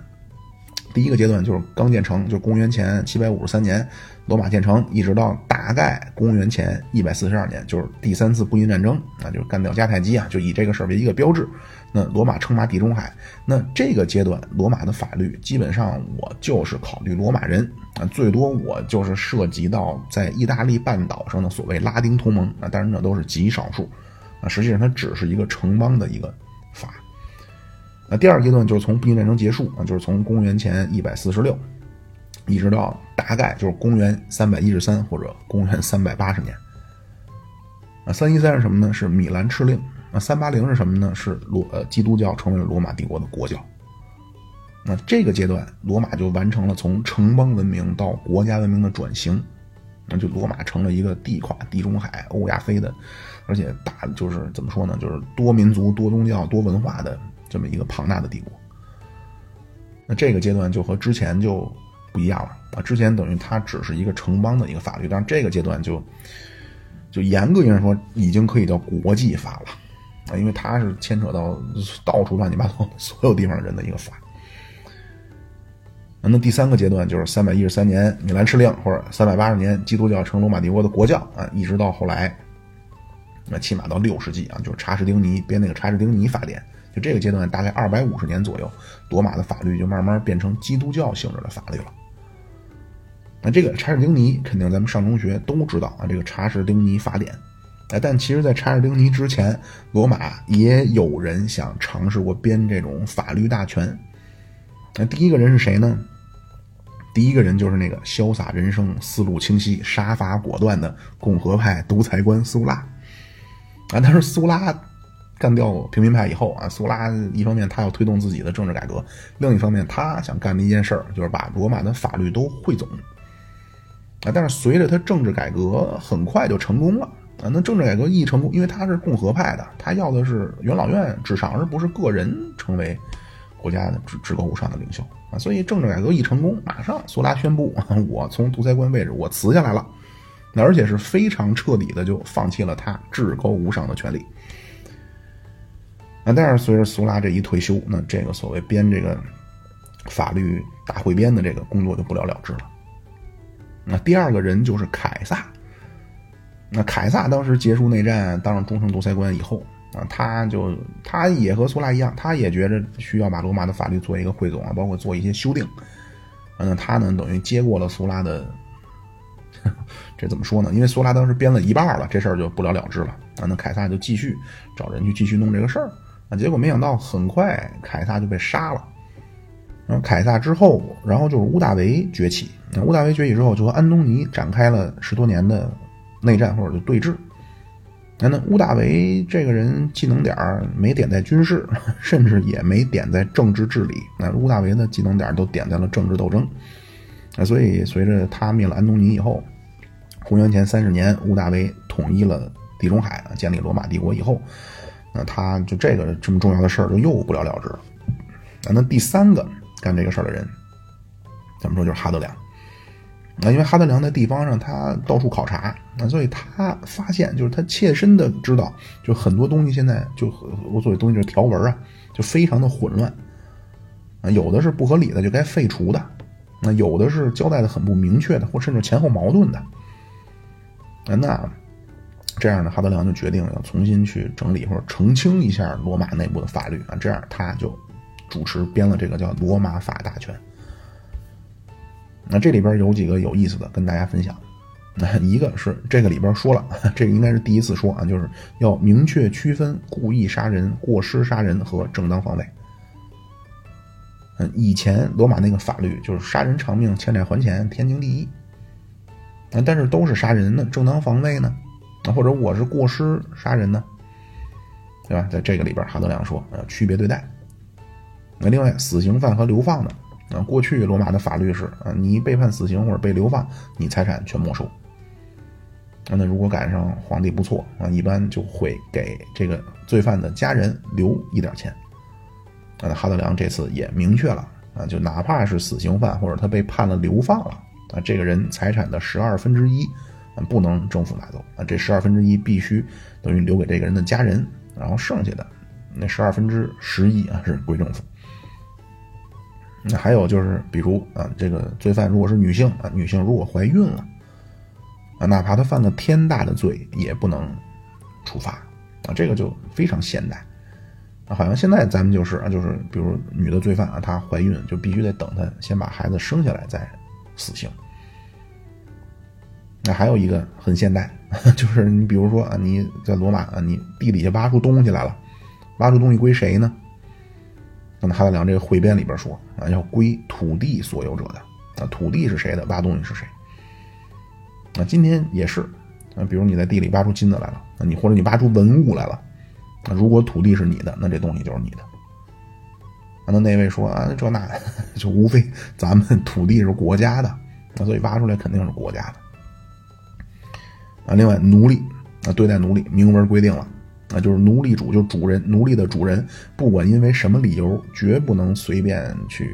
第一个阶段就是刚建成，就是公元前七百五十三年，罗马建成，一直到大概公元前一百四十二年，就是第三次布匿战争，那就是干掉迦太基啊，就以这个事儿为一个标志。那罗马称霸地中海，那这个阶段罗马的法律基本上我就是考虑罗马人啊，最多我就是涉及到在意大利半岛上的所谓拉丁同盟啊，当然那都是极少数啊，实际上它只是一个城邦的一个法。那第二阶段就是从布匿战争结束啊，就是从公元前一百四十六，一直到大概就是公元三百一十三或者公元三百八十年。啊，三一三是什么呢？是米兰敕令。那三八零是什么呢？是罗呃基督教成为了罗马帝国的国教。那这个阶段，罗马就完成了从城邦文明到国家文明的转型，那就罗马成了一个地跨地中海、欧亚非的，而且大就是怎么说呢？就是多民族、多宗教、多文化的这么一个庞大的帝国。那这个阶段就和之前就不一样了啊！之前等于它只是一个城邦的一个法律，但是这个阶段就就严格意义上说，已经可以叫国际法了啊，因为它是牵扯到到处乱七八糟所有地方人的一个法。那第三个阶段就是三百一十三年米兰敕令，或者三百八十年基督教成罗马帝国的国教啊，一直到后来，那起码到六世纪啊，就是查士丁尼编那个查士丁尼法典，就这个阶段大概二百五十年左右，罗马的法律就慢慢变成基督教性质的法律了。那这个查士丁尼肯定咱们上中学都知道啊，这个查士丁尼法典，哎，但其实，在查士丁尼之前，罗马也有人想尝试过编这种法律大全。那第一个人是谁呢？第一个人就是那个潇洒人生、思路清晰、杀伐果断的共和派独裁官苏拉。啊，但是苏拉干掉平民派以后啊，苏拉一方面他要推动自己的政治改革，另一方面他想干的一件事儿就是把罗马的法律都汇总。啊，但是随着他政治改革很快就成功了啊。那政治改革一成功，因为他是共和派的，他要的是元老院至上，而不是个人成为国家的至至高无上的领袖。啊，所以政治改革一成功，马上苏拉宣布，我从独裁官位置我辞下来了，那而且是非常彻底的就放弃了他至高无上的权利。啊，但是随着苏拉这一退休，那这个所谓编这个法律大汇编的这个工作就不了了之了。那第二个人就是凯撒。那凯撒当时结束内战，当上终生独裁官以后。啊，他就他也和苏拉一样，他也觉着需要把罗马的法律做一个汇总啊，包括做一些修订。那，他呢等于接过了苏拉的，这怎么说呢？因为苏拉当时编了一半了，这事儿就不了了之了。啊，那凯撒就继续找人去继续弄这个事儿。啊，结果没想到很快凯撒就被杀了。然后凯撒之后，然后就是屋大维崛起。那屋大维崛起之后，就和安东尼展开了十多年的内战或者就对峙。那屋大维这个人技能点没点在军事，甚至也没点在政治治理。那屋大维的技能点都点在了政治斗争。那所以随着他灭了安东尼以后，公元前三十年，屋大维统一了地中海，建立罗马帝国以后，那他就这个这么重要的事儿就又不了了之了。那第三个干这个事儿的人，怎么说就是哈德良。啊，因为哈德良在地方上，他到处考察，那所以他发现，就是他切身的知道，就很多东西现在就我所谓东西就是条文啊，就非常的混乱啊，有的是不合理的，就该废除的；那有的是交代的很不明确的，或甚至前后矛盾的。啊，那这样呢，哈德良就决定要重新去整理或者澄清一下罗马内部的法律啊，这样他就主持编了这个叫《罗马法大全》。那这里边有几个有意思的跟大家分享，那一个是这个里边说了，这个应该是第一次说啊，就是要明确区分故意杀人、过失杀人和正当防卫。嗯，以前罗马那个法律就是杀人偿命、欠债还钱，天经地义。但是都是杀人呢，正当防卫呢？啊，或者我是过失杀人呢？对吧？在这个里边，哈德良说要区别对待。那另外，死刑犯和流放的。啊，过去罗马的法律是啊，你被判死刑或者被流放，你财产全没收。那如果赶上皇帝不错啊，一般就会给这个罪犯的家人留一点钱。啊，哈德良这次也明确了啊，就哪怕是死刑犯或者他被判了流放了啊，这个人财产的十二分之一不能政府拿走啊，这十二分之一必须等于留给这个人的家人，然后剩下的那十二分之十一啊是归政府。那还有就是，比如啊，这个罪犯如果是女性啊，女性如果怀孕了啊，哪怕她犯了天大的罪，也不能处罚啊，这个就非常现代啊。好像现在咱们就是啊，就是比如女的罪犯啊，她怀孕就必须得等她先把孩子生下来再死刑。那还有一个很现代，就是你比如说啊，你在罗马啊，你地底下挖出东西来了，挖出东西归谁呢？那么哈德良这个汇编里边说啊，要归土地所有者的啊，土地是谁的，挖东西是谁。啊，今天也是，啊，比如你在地里挖出金子来了，啊，你或者你挖出文物来了，那如果土地是你的，那这东西就是你的。那那位说啊，这那 就无非咱们土地是国家的，那所以挖出来肯定是国家的。啊，另外奴隶啊，对待奴隶明文规定了，啊，就是奴隶主就主人，奴隶的主人不管因为什么理由，绝不能随便去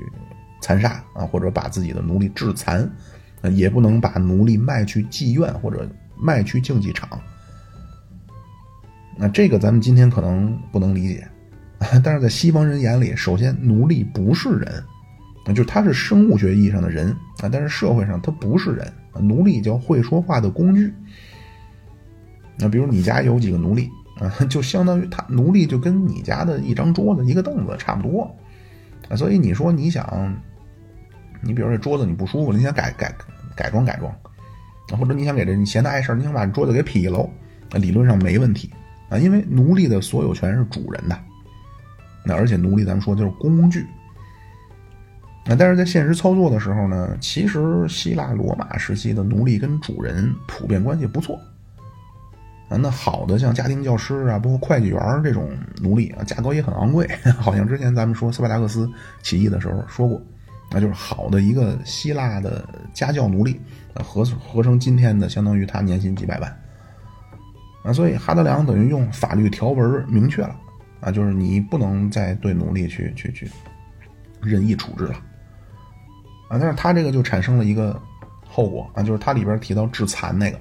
残杀啊，或者把自己的奴隶致残，啊，也不能把奴隶卖去妓院或者卖去竞技场。那这个咱们今天可能不能理解。但是在西方人眼里，首先奴隶不是人，啊，就是他是生物学意义上的人啊，但是社会上他不是人，奴隶叫会说话的工具。那比如你家有几个奴隶啊，就相当于他奴隶就跟你家的一张桌子、一个凳子差不多啊。所以你说你想，你比如这桌子你不舒服，你想改改改装改装，或者你想给这你嫌它碍事你想把桌子给劈喽，理论上没问题啊，因为奴隶的所有权是主人的。那而且奴隶，咱们说就是工具。那但是在现实操作的时候呢，其实希腊罗马时期的奴隶跟主人普遍关系不错。啊，那好的像家庭教师啊，包括会计员这种奴隶啊，价格也很昂贵。好像之前咱们说斯巴达克斯起义的时候说过，那就是好的一个希腊的家教奴隶，合合成今天的相当于他年薪几百万。啊，所以哈德良等于用法律条文明确了。啊，就是你不能再对奴隶去去去任意处置了，啊，但是他这个就产生了一个后果啊，就是他里边提到致残那个，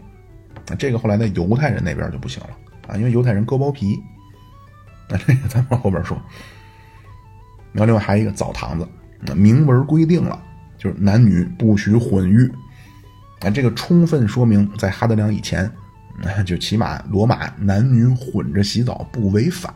啊，这个后来在犹太人那边就不行了啊，因为犹太人割包皮，那这个咱往后边说。然后另外还有一个澡堂子，那明文规定了，就是男女不许混浴，啊，这个充分说明在哈德良以前，就起码罗马男女混着洗澡不违法。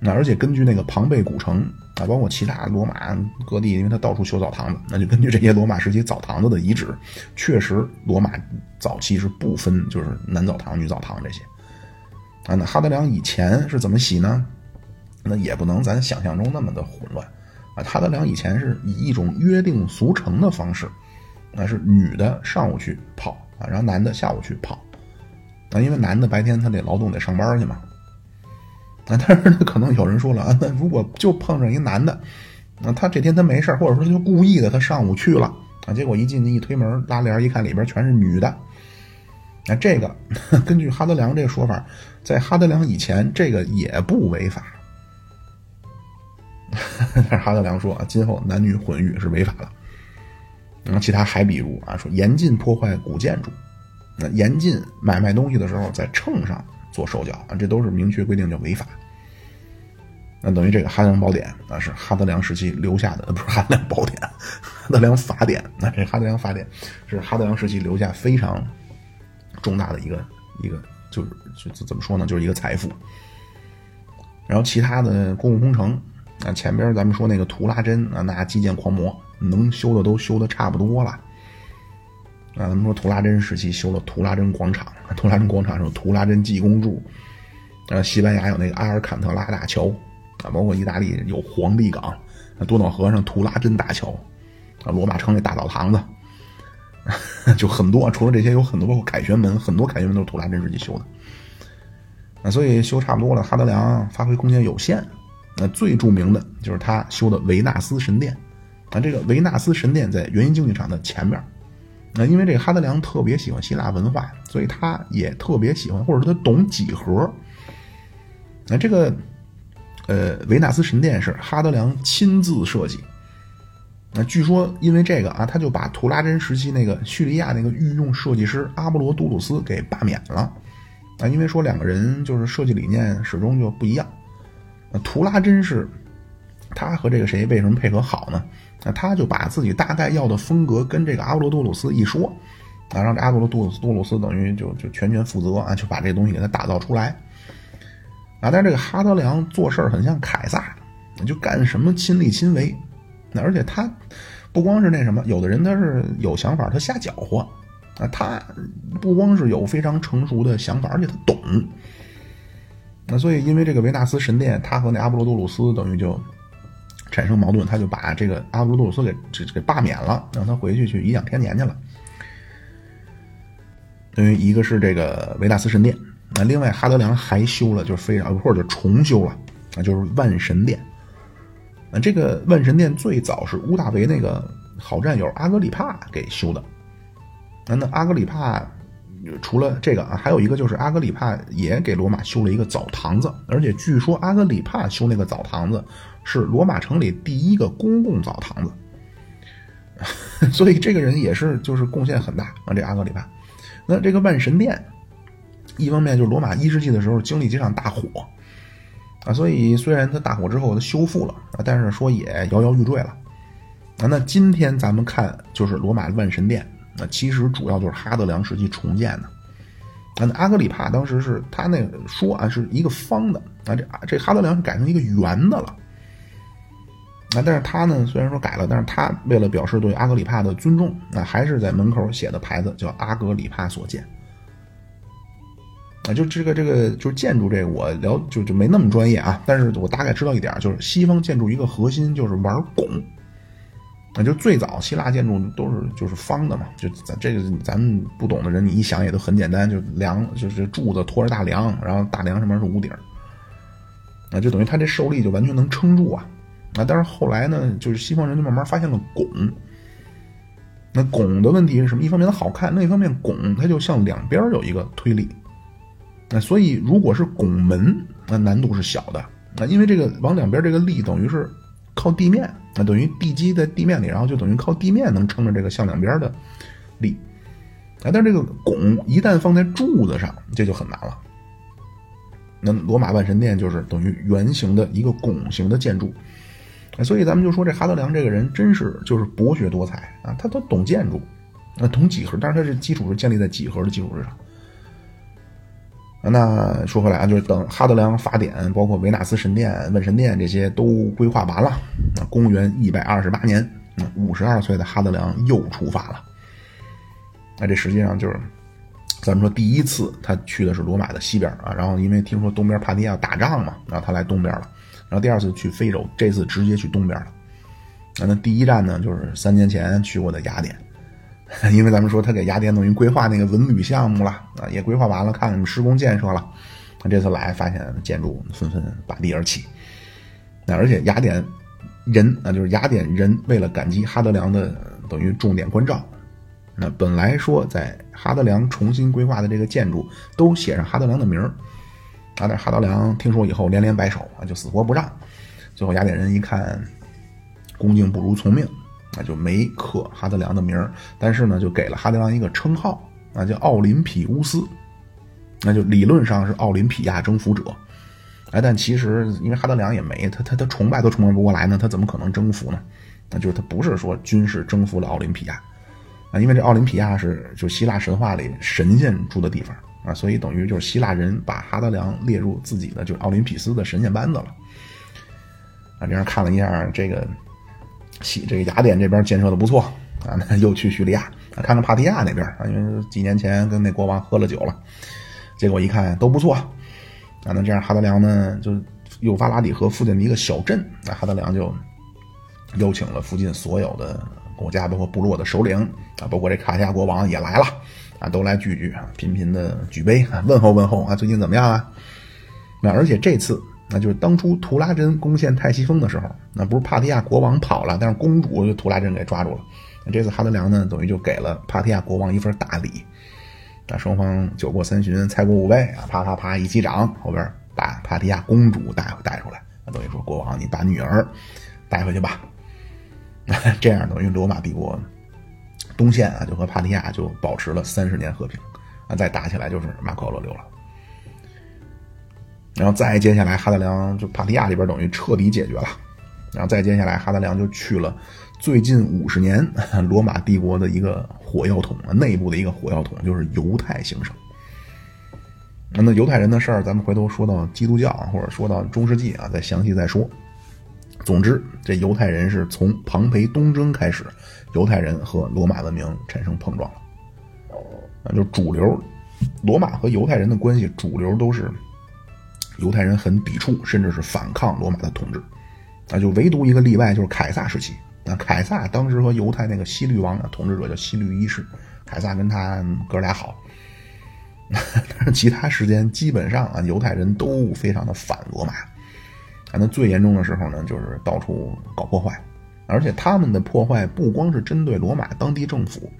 那而且根据那个庞贝古城啊，包括其他罗马各地，因为它到处修澡堂子，那就根据这些罗马时期澡堂子的遗址，确实罗马早期是不分就是男澡堂、女澡堂这些。啊，那哈德良以前是怎么洗呢？那也不能咱想象中那么的混乱啊。哈德良以前是以一种约定俗成的方式，那是女的上午去泡啊，然后男的下午去泡。啊，因为男的白天他得劳动得上班去嘛。啊，但是可能有人说了啊，那如果就碰上一男的，那他这天他没事或者说就故意的，他上午去了啊，结果一进去一推门拉帘一看，里边全是女的。那这个 根据哈德良这个说法，在哈德良以前，这个也不违法。但是哈德良说啊，今后男女混浴是违法的。然后其他还比如啊，说严禁破坏古建筑，那严禁买卖东西的时候在秤上。做手脚啊，这都是明确规定叫违法。那等于这个《哈德良宝典》啊，是哈德良时期留下的，不是《哈德良宝典》，《哈德良法典》。那这《哈德良法典》是哈德良时期留下非常重大的一个一个，就是就怎么说呢，就是一个财富。然后其他的公共工程啊，前边咱们说那个图拉真啊，那基建狂魔能修的都修的差不多了。啊，咱们说图拉真时期修了图拉真广场，图拉真广场上有图拉真济公柱，呃，西班牙有那个阿尔坎特拉大桥，啊，包括意大利有皇帝港，多瑙河上图拉真大桥，啊，罗马城那大澡堂子，就很多，除了这些有很多，包括凯旋门，很多凯旋门都是图拉真时期修的。啊，所以修差不多了，哈德良发挥空间有限。那最著名的就是他修的维纳斯神殿，啊，这个维纳斯神殿在原因竞技场的前面。那因为这个哈德良特别喜欢希腊文化，所以他也特别喜欢，或者说他懂几何。那这个，呃，维纳斯神殿是哈德良亲自设计。那据说因为这个啊，他就把图拉真时期那个叙利亚那个御用设计师阿波罗杜鲁斯给罢免了。啊，因为说两个人就是设计理念始终就不一样。那图拉真是他和这个谁为什么配合好呢？那他就把自己大概要的风格跟这个阿波罗多鲁斯一说，啊，让这阿波罗多鲁多鲁斯等于就就全权负责啊，就把这东西给他打造出来。啊，但是这个哈德良做事很像凯撒，就干什么亲力亲为。那而且他不光是那什么，有的人他是有想法，他瞎搅和啊，他不光是有非常成熟的想法，而且他懂。那所以因为这个维纳斯神殿，他和那阿波罗多鲁斯等于就。产生矛盾，他就把这个阿波罗多斯给这给罢免了，让他回去去颐养天年去了。因为一个是这个维纳斯神殿，那另外哈德良还修了，就是非常或者重修了，那就是万神殿。那这个万神殿最早是乌大维那个好战友阿格里帕给修的。那那阿格里帕除了这个啊，还有一个就是阿格里帕也给罗马修了一个澡堂子，而且据说阿格里帕修那个澡堂子是罗马城里第一个公共澡堂子。所以这个人也是就是贡献很大啊，这阿格里帕。那这个万神殿，一方面就是罗马一世纪的时候经历几场大火，啊，所以虽然它大火之后它修复了啊，但是说也摇摇欲坠了，啊，那今天咱们看就是罗马万神殿，那其实主要就是哈德良时期重建的，那阿格里帕当时是他那说啊是一个方的，啊，这这哈德良改成一个圆的了。那，但是他呢，虽然说改了，但是他为了表示对阿格里帕的尊重，啊，还是在门口写的牌子叫“阿格里帕所建”。啊，就这个这个就是建筑这个，我聊就就没那么专业啊，但是我大概知道一点，就是西方建筑一个核心就是玩拱。啊，就最早希腊建筑都是就是方的嘛，就咱这个咱们不懂的人，你一想也都很简单，就梁就是柱子托着大梁，然后大梁上面是屋顶啊，就等于它这受力就完全能撑住啊。啊，但是后来呢，就是西方人就慢慢发现了拱。那拱的问题是什么？一方面它好看，另一方面拱它就向两边有一个推力。那所以如果是拱门，那难度是小的。那因为这个往两边这个力等于是靠地面，那等于地基在地面里，然后就等于靠地面能撑着这个向两边的力。啊，但这个拱一旦放在柱子上，这就很难了。那罗马万神殿就是等于圆形的一个拱形的建筑。所以咱们就说这哈德良这个人真是就是博学多才啊，他都懂建筑，啊懂几何，但是他这基础是建立在几何的基础之上。那说回来啊，就是等哈德良法典，包括维纳斯神殿、问神殿这些都规划完了，那公元一百二十八年，五十二岁的哈德良又出发了。那这实际上就是，咱们说第一次他去的是罗马的西边啊，然后因为听说东边帕提亚打仗嘛，然后他来东边了。然后第二次去非洲，这次直接去东边了。那第一站呢，就是三年前去过的雅典，因为咱们说他给雅典等于规划那个文旅项目了啊，也规划完了，看什么施工建设了。那这次来发现建筑纷纷拔地而起。那而且雅典人啊，就是雅典人为了感激哈德良的等于重点关照，那本来说在哈德良重新规划的这个建筑都写上哈德良的名儿。啊！但哈德良听说以后连连摆手啊，就死活不让。最后雅典人一看，恭敬不如从命，那就没刻哈德良的名儿，但是呢，就给了哈德良一个称号，啊，叫奥林匹乌斯，那就理论上是奥林匹亚征服者。哎，但其实因为哈德良也没他他他崇拜都崇拜不过来呢，他怎么可能征服呢？那就是他不是说军事征服了奥林匹亚啊，因为这奥林匹亚是就希腊神话里神仙住的地方。啊，所以等于就是希腊人把哈德良列入自己的就是奥林匹斯的神仙班子了。啊，这样看了一下这个西这个雅典这边建设的不错啊，那又去叙利亚，看看帕提亚那边啊，因为几年前跟那国王喝了酒了，结果一看都不错啊，那这样哈德良呢就幼发拉底河附近的一个小镇，那哈德良就邀请了附近所有的国家包括部落的首领啊，包括这卡提亚国王也来了。啊，都来聚聚啊，频频的举杯啊，问候问候啊，最近怎么样啊？那而且这次，那就是当初图拉真攻陷泰西峰的时候，那不是帕提亚国王跑了，但是公主就图拉真给抓住了。那这次哈德良呢，等于就给了帕提亚国王一份大礼。那双方酒过三巡，菜过五味啊，啪啪啪一击掌，后边把帕提亚公主带带出来，那等于说国王你把女儿带回去吧。这样等于罗马帝国。东线啊，就和帕提亚就保持了三十年和平，啊，再打起来就是马可罗流了。然后再接下来，哈德良就帕提亚这边等于彻底解决了。然后再接下来，哈德良就去了最近五十年 罗马帝国的一个火药桶，内部的一个火药桶，就是犹太兴盛。那犹太人的事儿，咱们回头说到基督教或者说到中世纪啊，再详细再说。总之，这犹太人是从庞培东征开始，犹太人和罗马文明产生碰撞了。啊，就主流，罗马和犹太人的关系，主流都是犹太人很抵触，甚至是反抗罗马的统治。啊，就唯独一个例外，就是凯撒时期。那凯撒当时和犹太那个希律王啊，统治者叫希律一世，凯撒跟他哥俩好。但是其他时间基本上啊，犹太人都非常的反罗马。啊，那最严重的时候呢，就是到处搞破坏，而且他们的破坏不光是针对罗马当地政府，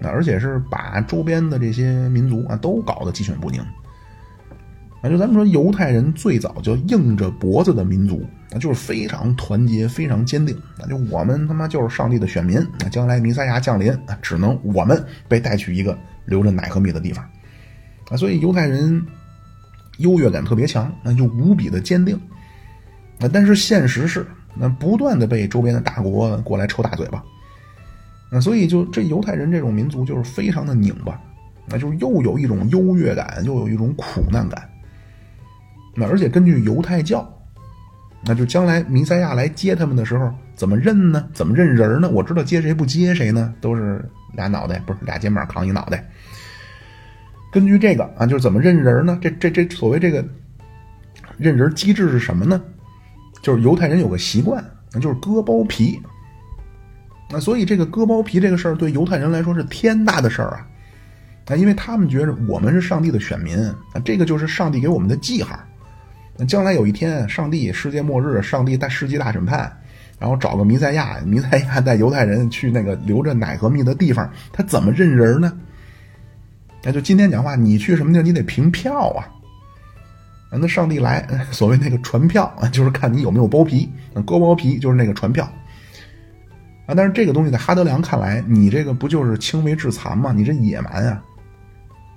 那而且是把周边的这些民族啊都搞得鸡犬不宁。啊，就咱们说犹太人最早就硬着脖子的民族，那就是非常团结、非常坚定。那就我们他妈就是上帝的选民，那将来弥赛亚降临，啊，只能我们被带去一个流着奶和蜜的地方。啊，所以犹太人优越感特别强，那就无比的坚定。那但是现实是，那不断的被周边的大国过来抽大嘴巴。那所以就这犹太人这种民族就是非常的拧巴，那就是又有一种优越感，又有一种苦难感。那而且根据犹太教，那就将来弥赛亚来接他们的时候，怎么认呢？怎么认人呢？我知道接谁不接谁呢？都是俩脑袋，不是俩肩膀扛一脑袋。根据这个啊，就是怎么认人呢？这这这所谓这个认人机制是什么呢？就是犹太人有个习惯，那就是割包皮。那所以这个割包皮这个事儿对犹太人来说是天大的事儿啊！啊，因为他们觉着我们是上帝的选民啊，这个就是上帝给我们的记号。那将来有一天，上帝世界末日，上帝大世纪大审判，然后找个弥赛亚，弥赛亚带犹太人去那个留着奶和蜜的地方，他怎么认人呢？那就今天讲话，你去什么地儿，你得凭票啊。那上帝来，所谓那个传票，就是看你有没有包皮，割包皮就是那个传票啊。但是这个东西在哈德良看来，你这个不就是轻微致残吗？你这野蛮啊！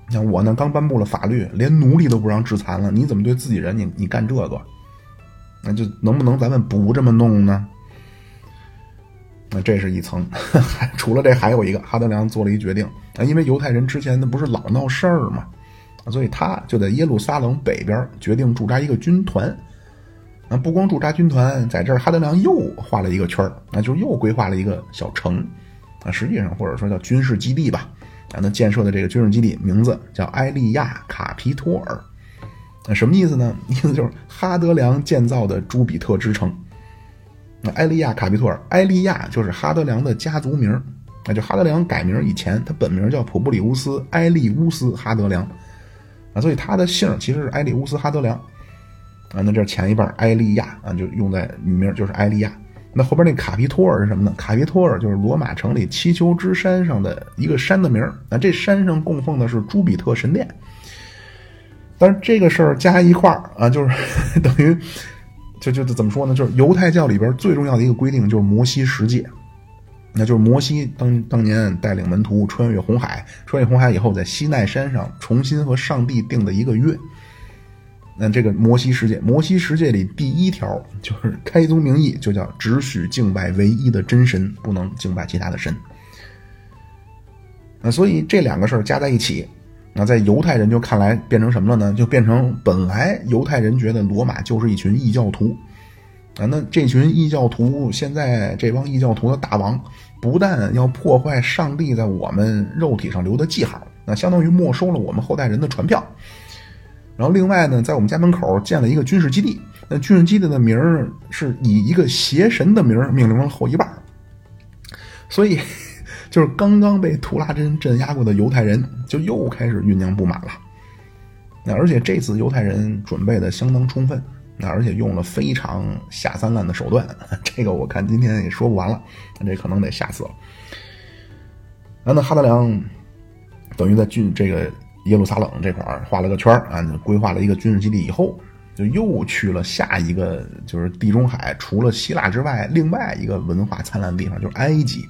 像我呢，刚颁布了法律，连奴隶都不让致残了，你怎么对自己人你你干这个？那就能不能咱们不这么弄呢？那这是一层，除了这还有一个，哈德良做了一决定啊，因为犹太人之前那不是老闹事儿嘛，所以他就在耶路撒冷北边决定驻扎一个军团。啊，不光驻扎军团，在这儿哈德良又画了一个圈儿，那就又规划了一个小城，啊，实际上或者说叫军事基地吧。啊，那建设的这个军事基地名字叫埃利亚卡皮托尔，那什么意思呢？意思就是哈德良建造的朱比特之城。那埃利亚卡皮托尔，埃利亚就是哈德良的家族名那就哈德良改名以前，他本名叫普布里乌斯埃利乌斯哈德良，啊，所以他的姓其实是埃利乌斯哈德良。啊，那这前一半埃利亚啊，就用在女名就是埃利亚。那后边那卡皮托尔是什么呢？卡皮托尔就是罗马城里七丘之山上的一个山的名儿那这山上供奉的是朱比特神殿。但是这个事儿加一块儿啊，就是 等于就就怎么说呢？就是犹太教里边最重要的一个规定就是摩西十诫，那就是摩西当当年带领门徒穿越红海，穿越红海以后在西奈山上重新和上帝定的一个约。那这个摩西十诫，摩西十诫里第一条就是开宗明义，就叫只许敬拜唯一的真神，不能敬拜其他的神。那所以这两个事儿加在一起，那在犹太人就看来变成什么了呢？就变成本来犹太人觉得罗马就是一群异教徒啊，那这群异教徒现在这帮异教徒的大王不但要破坏上帝在我们肉体上留的记号，那相当于没收了我们后代人的传票。然后另外呢，在我们家门口建了一个军事基地，那军事基地的名儿是以一个邪神的名儿命名了后一半所以就是刚刚被图拉真镇压过的犹太人就又开始酝酿不满了。那而且这次犹太人准备的相当充分，那而且用了非常下三滥的手段，这个我看今天也说不完了，这可能得下次了。然后呢，哈德良等于在军这个。耶路撒冷这块儿画了个圈儿啊，规划了一个军事基地以后，就又去了下一个，就是地中海除了希腊之外，另外一个文化灿烂的地方，就是埃及。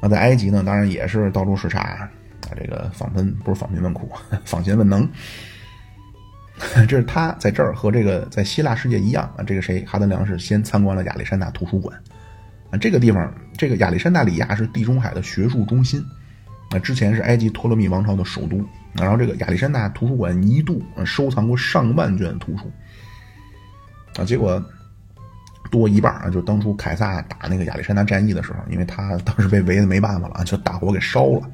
那在埃及呢，当然也是到处视察啊，这个访问不是访贫问苦，访贤问能。这是他在这儿和这个在希腊世界一样啊，这个谁哈德良是先参观了亚历山大图书馆啊，这个地方，这个亚历山大里亚是地中海的学术中心。那之前是埃及托勒密王朝的首都，然后这个亚历山大图书馆一度收藏过上万卷图书，啊，结果多一半啊，就当初凯撒打那个亚历山大战役的时候，因为他当时被围的没办法了，就大火给烧了，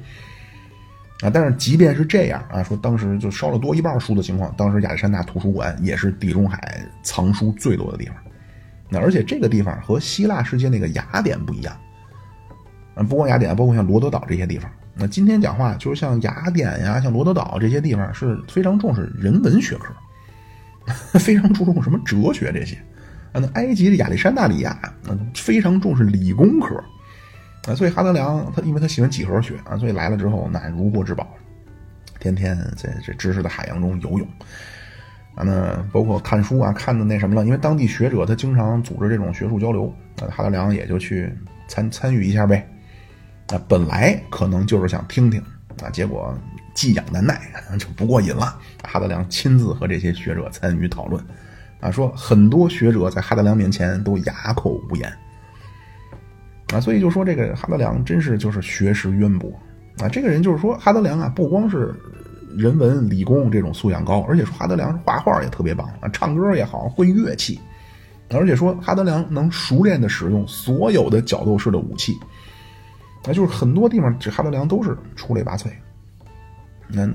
啊，但是即便是这样啊，说当时就烧了多一半书的情况，当时亚历山大图书馆也是地中海藏书最多的地方，那而且这个地方和希腊世界那个雅典不一样，啊，不光雅典，包括像罗德岛这些地方。那今天讲话就是像雅典呀，像罗德岛这些地方是非常重视人文学科，非常注重什么哲学这些。啊，那埃及的亚历山大里亚，嗯，非常重视理工科。啊，所以哈德良他因为他喜欢几何学啊，所以来了之后那如获至宝，天天在这知识的海洋中游泳。啊，那包括看书啊，看的那什么了，因为当地学者他经常组织这种学术交流，啊，哈德良也就去参参与一下呗。啊，本来可能就是想听听，啊，结果寄养难耐，就不过瘾了。哈德良亲自和这些学者参与讨论，啊，说很多学者在哈德良面前都哑口无言。啊，所以就说这个哈德良真是就是学识渊博，啊，这个人就是说哈德良啊，不光是。人文理工这种素养高，而且说哈德良画画也特别棒啊，唱歌也好，会乐器，而且说哈德良能熟练的使用所有的角斗士的武器，那就是很多地方这哈德良都是出类拔萃。那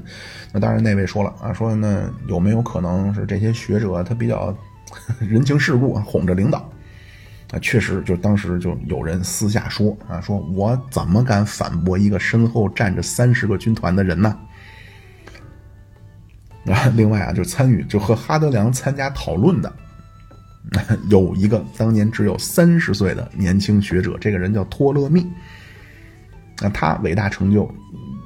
那当然那位说了啊，说那有没有可能是这些学者他比较 人情世故，哄着领导啊？确实，就当时就有人私下说啊，说我怎么敢反驳一个身后站着三十个军团的人呢？啊，另外啊，就参与就和哈德良参加讨论的，有一个当年只有三十岁的年轻学者，这个人叫托勒密。那他伟大成就，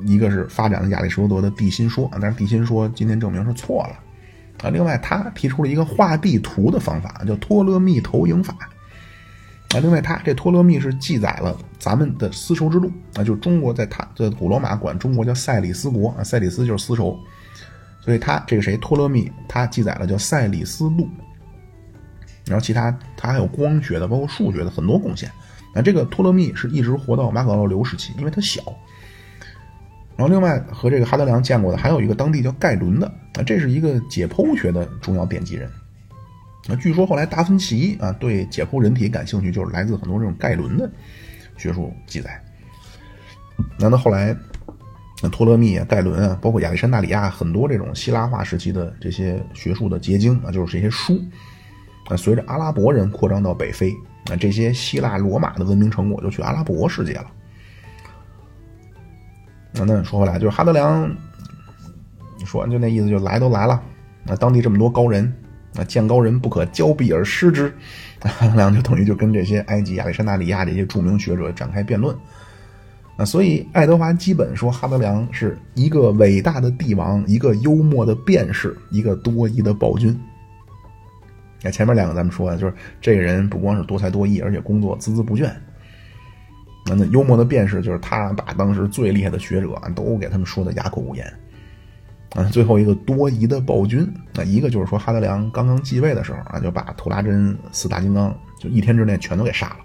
一个是发展了亚里士多德的地心说，但是地心说今天证明是错了。啊，另外他提出了一个画地图的方法，叫托勒密投影法。啊，另外他这托勒密是记载了咱们的丝绸之路，啊，就中国在他在古罗马管中国叫塞里斯国，啊，塞里斯就是丝绸。所以他这个谁托勒密，他记载了叫《塞里斯路》，然后其他他还有光学的，包括数学的很多贡献。那这个托勒密是一直活到马可奥流时期，因为他小。然后另外和这个哈德良见过的还有一个当地叫盖伦的，啊，这是一个解剖学的重要奠基人。那据说后来达芬奇啊对解剖人体感兴趣，就是来自很多这种盖伦的学术记载。那到后来。托勒密啊、盖伦啊，包括亚历山大里亚，很多这种希腊化时期的这些学术的结晶啊，就是这些书啊。随着阿拉伯人扩张到北非那，这些希腊罗马的文明成果就去阿拉伯世界了。那那说回来，就是哈德良，你说就那意思，就来都来了，那当地这么多高人，那见高人不可交臂而失之。哈德良就等于就跟这些埃及、亚历山大里亚这些著名学者展开辩论。啊，所以爱德华基本说哈德良是一个伟大的帝王，一个幽默的辩士，一个多疑的暴君。那前面两个咱们说的，就是这个人不光是多才多艺，而且工作孜孜不倦。那那幽默的辩士，就是他把当时最厉害的学者都给他们说的哑口无言。啊，最后一个多疑的暴君，那一个就是说哈德良刚刚继位的时候啊，就把图拉真四大金刚就一天之内全都给杀了。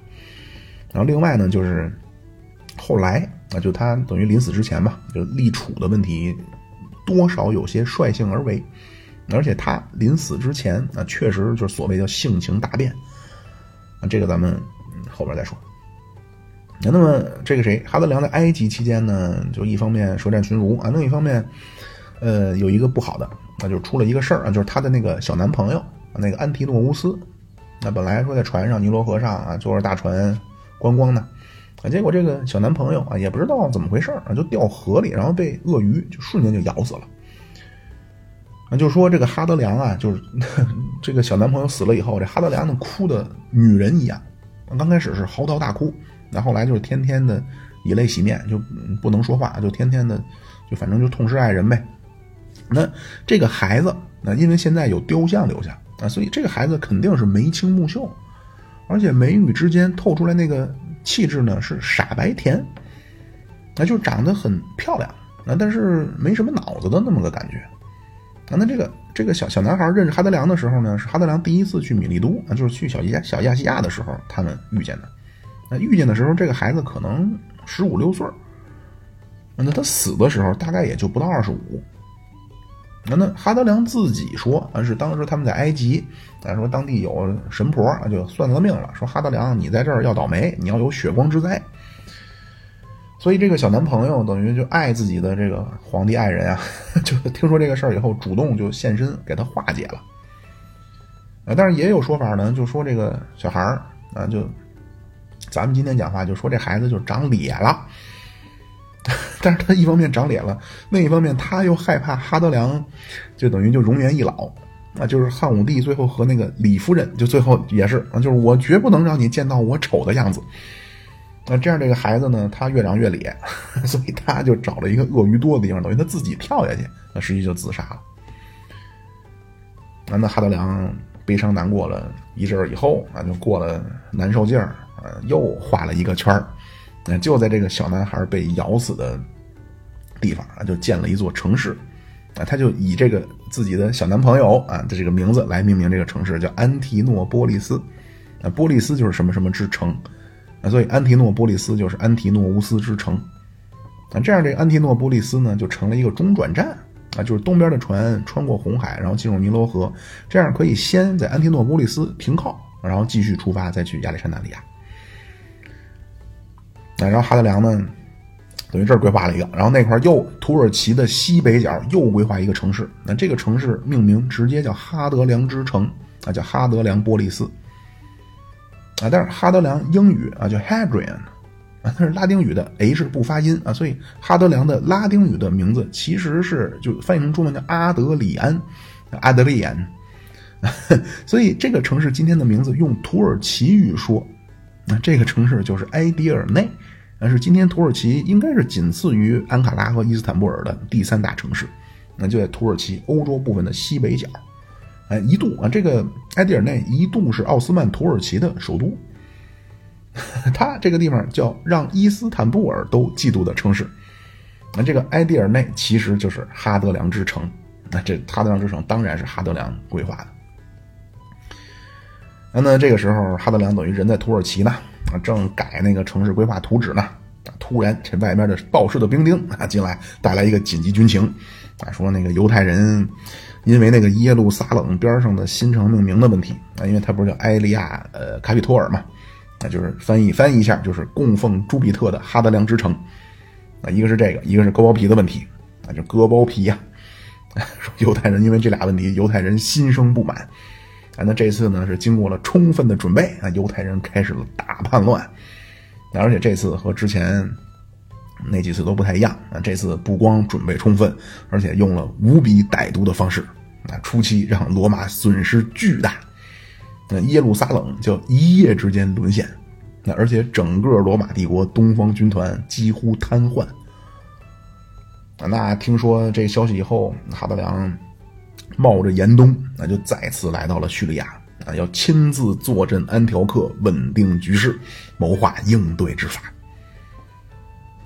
然后另外呢，就是。后来啊，就他等于临死之前吧，就立储的问题，多少有些率性而为，而且他临死之前啊，确实就是所谓叫性情大变，啊，这个咱们后边再说。那么这个谁，哈德良在埃及期间呢，就一方面舌战群儒啊，另一方面，呃，有一个不好的，那就出了一个事儿啊，就是他的那个小男朋友那个安提诺乌斯，那本来说在船上尼罗河上啊，坐着大船观光呢。啊，结果这个小男朋友啊，也不知道怎么回事啊，就掉河里，然后被鳄鱼就瞬间就咬死了。啊，就说这个哈德良啊，就是 这个小男朋友死了以后，这哈德良呢哭的女人一样。刚开始是嚎啕大哭，那后来就是天天的以泪洗面，就不能说话，就天天的就反正就痛失爱人呗。那这个孩子，那因为现在有雕像留下啊，所以这个孩子肯定是眉清目秀，而且眉宇之间透出来那个。气质呢是傻白甜，那就长得很漂亮，啊，但是没什么脑子的那么个感觉，啊，那这个这个小小男孩认识哈德良的时候呢，是哈德良第一次去米利都啊，就是去小亚小亚细亚的时候，他们遇见的。那遇见的时候，这个孩子可能十五六岁那他死的时候大概也就不到二十五。那那哈德良自己说啊，是当时他们在埃及，咱说当地有神婆，就算了命了，说哈德良你在这儿要倒霉，你要有血光之灾。所以这个小男朋友等于就爱自己的这个皇帝爱人啊，就听说这个事儿以后，主动就现身给他化解了。啊，但是也有说法呢，就说这个小孩儿啊，就咱们今天讲话就说这孩子就长咧了。但是他一方面长咧了，另一方面他又害怕哈德良，就等于就容颜易老啊。就是汉武帝最后和那个李夫人，就最后也是啊，就是我绝不能让你见到我丑的样子。那这样这个孩子呢，他越长越咧，所以他就找了一个鳄鱼多的地方，等于他自己跳下去，那实际就自杀了。那哈德良悲伤难过了一阵儿以后啊，就过了难受劲儿啊，又画了一个圈儿。那就在这个小男孩被咬死的地方啊，就建了一座城市，啊，他就以这个自己的小男朋友啊的这个名字来命名这个城市，叫安提诺波利斯，啊，波利斯就是什么什么之城，啊，所以安提诺波利斯就是安提诺乌斯之城，啊，这样这个安提诺波利斯呢就成了一个中转站，啊，就是东边的船穿过红海，然后进入尼罗河，这样可以先在安提诺波利斯停靠，然后继续出发再去亚历山大利亚。那然后哈德良呢，等于这儿规划了一个，然后那块又土耳其的西北角又规划一个城市，那这个城市命名直接叫哈德良之城啊，叫哈德良波利斯。啊，但是哈德良英语啊叫 Hadrian 啊，它是拉丁语的 H 不发音啊，所以哈德良的拉丁语的名字其实是就翻译成中文叫阿德里安，阿德里安，所以这个城市今天的名字用土耳其语说，那这个城市就是埃迪尔内。啊是今天土耳其应该是仅次于安卡拉和伊斯坦布尔的第三大城市，那就在土耳其欧洲部分的西北角。哎，一度啊，这个埃迪尔内一度是奥斯曼土耳其的首都，它这个地方叫让伊斯坦布尔都嫉妒的城市。那这个埃迪尔内其实就是哈德良之城，那这哈德良之城当然是哈德良规划的。那那这个时候哈德良等于人在土耳其呢。啊，正改那个城市规划图纸呢，突然这外面的报社的兵丁啊进来，带来一个紧急军情，啊，说那个犹太人因为那个耶路撒冷边上的新城命名的问题啊，因为他不是叫埃利亚呃卡比托尔嘛，那就是翻译翻译一下就是供奉朱庇特的哈德良之城，啊，一个是这个，一个是割包皮的问题，啊，就割包皮呀，说犹太人因为这俩问题，犹太人心生不满。啊那这次呢是经过了充分的准备啊，犹太人开始了大叛乱，而且这次和之前那几次都不太一样啊，这次不光准备充分，而且用了无比歹毒的方式啊，初期让罗马损失巨大，那耶路撒冷就一夜之间沦陷，那而且整个罗马帝国东方军团几乎瘫痪，那听说这消息以后，哈德良。冒着严冬，那就再次来到了叙利亚要亲自坐镇安条克，稳定局势，谋划应对之法。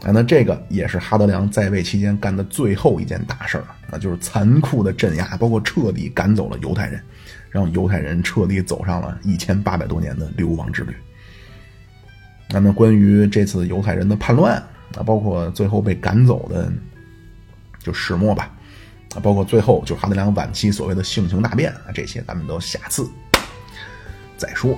啊，那这个也是哈德良在位期间干的最后一件大事儿，那就是残酷的镇压，包括彻底赶走了犹太人，让犹太人彻底走上了一千八百多年的流亡之旅。那么，关于这次犹太人的叛乱啊，包括最后被赶走的，就始末吧。啊，包括最后就哈德良晚期所谓的性情大变啊，这些咱们都下次再说。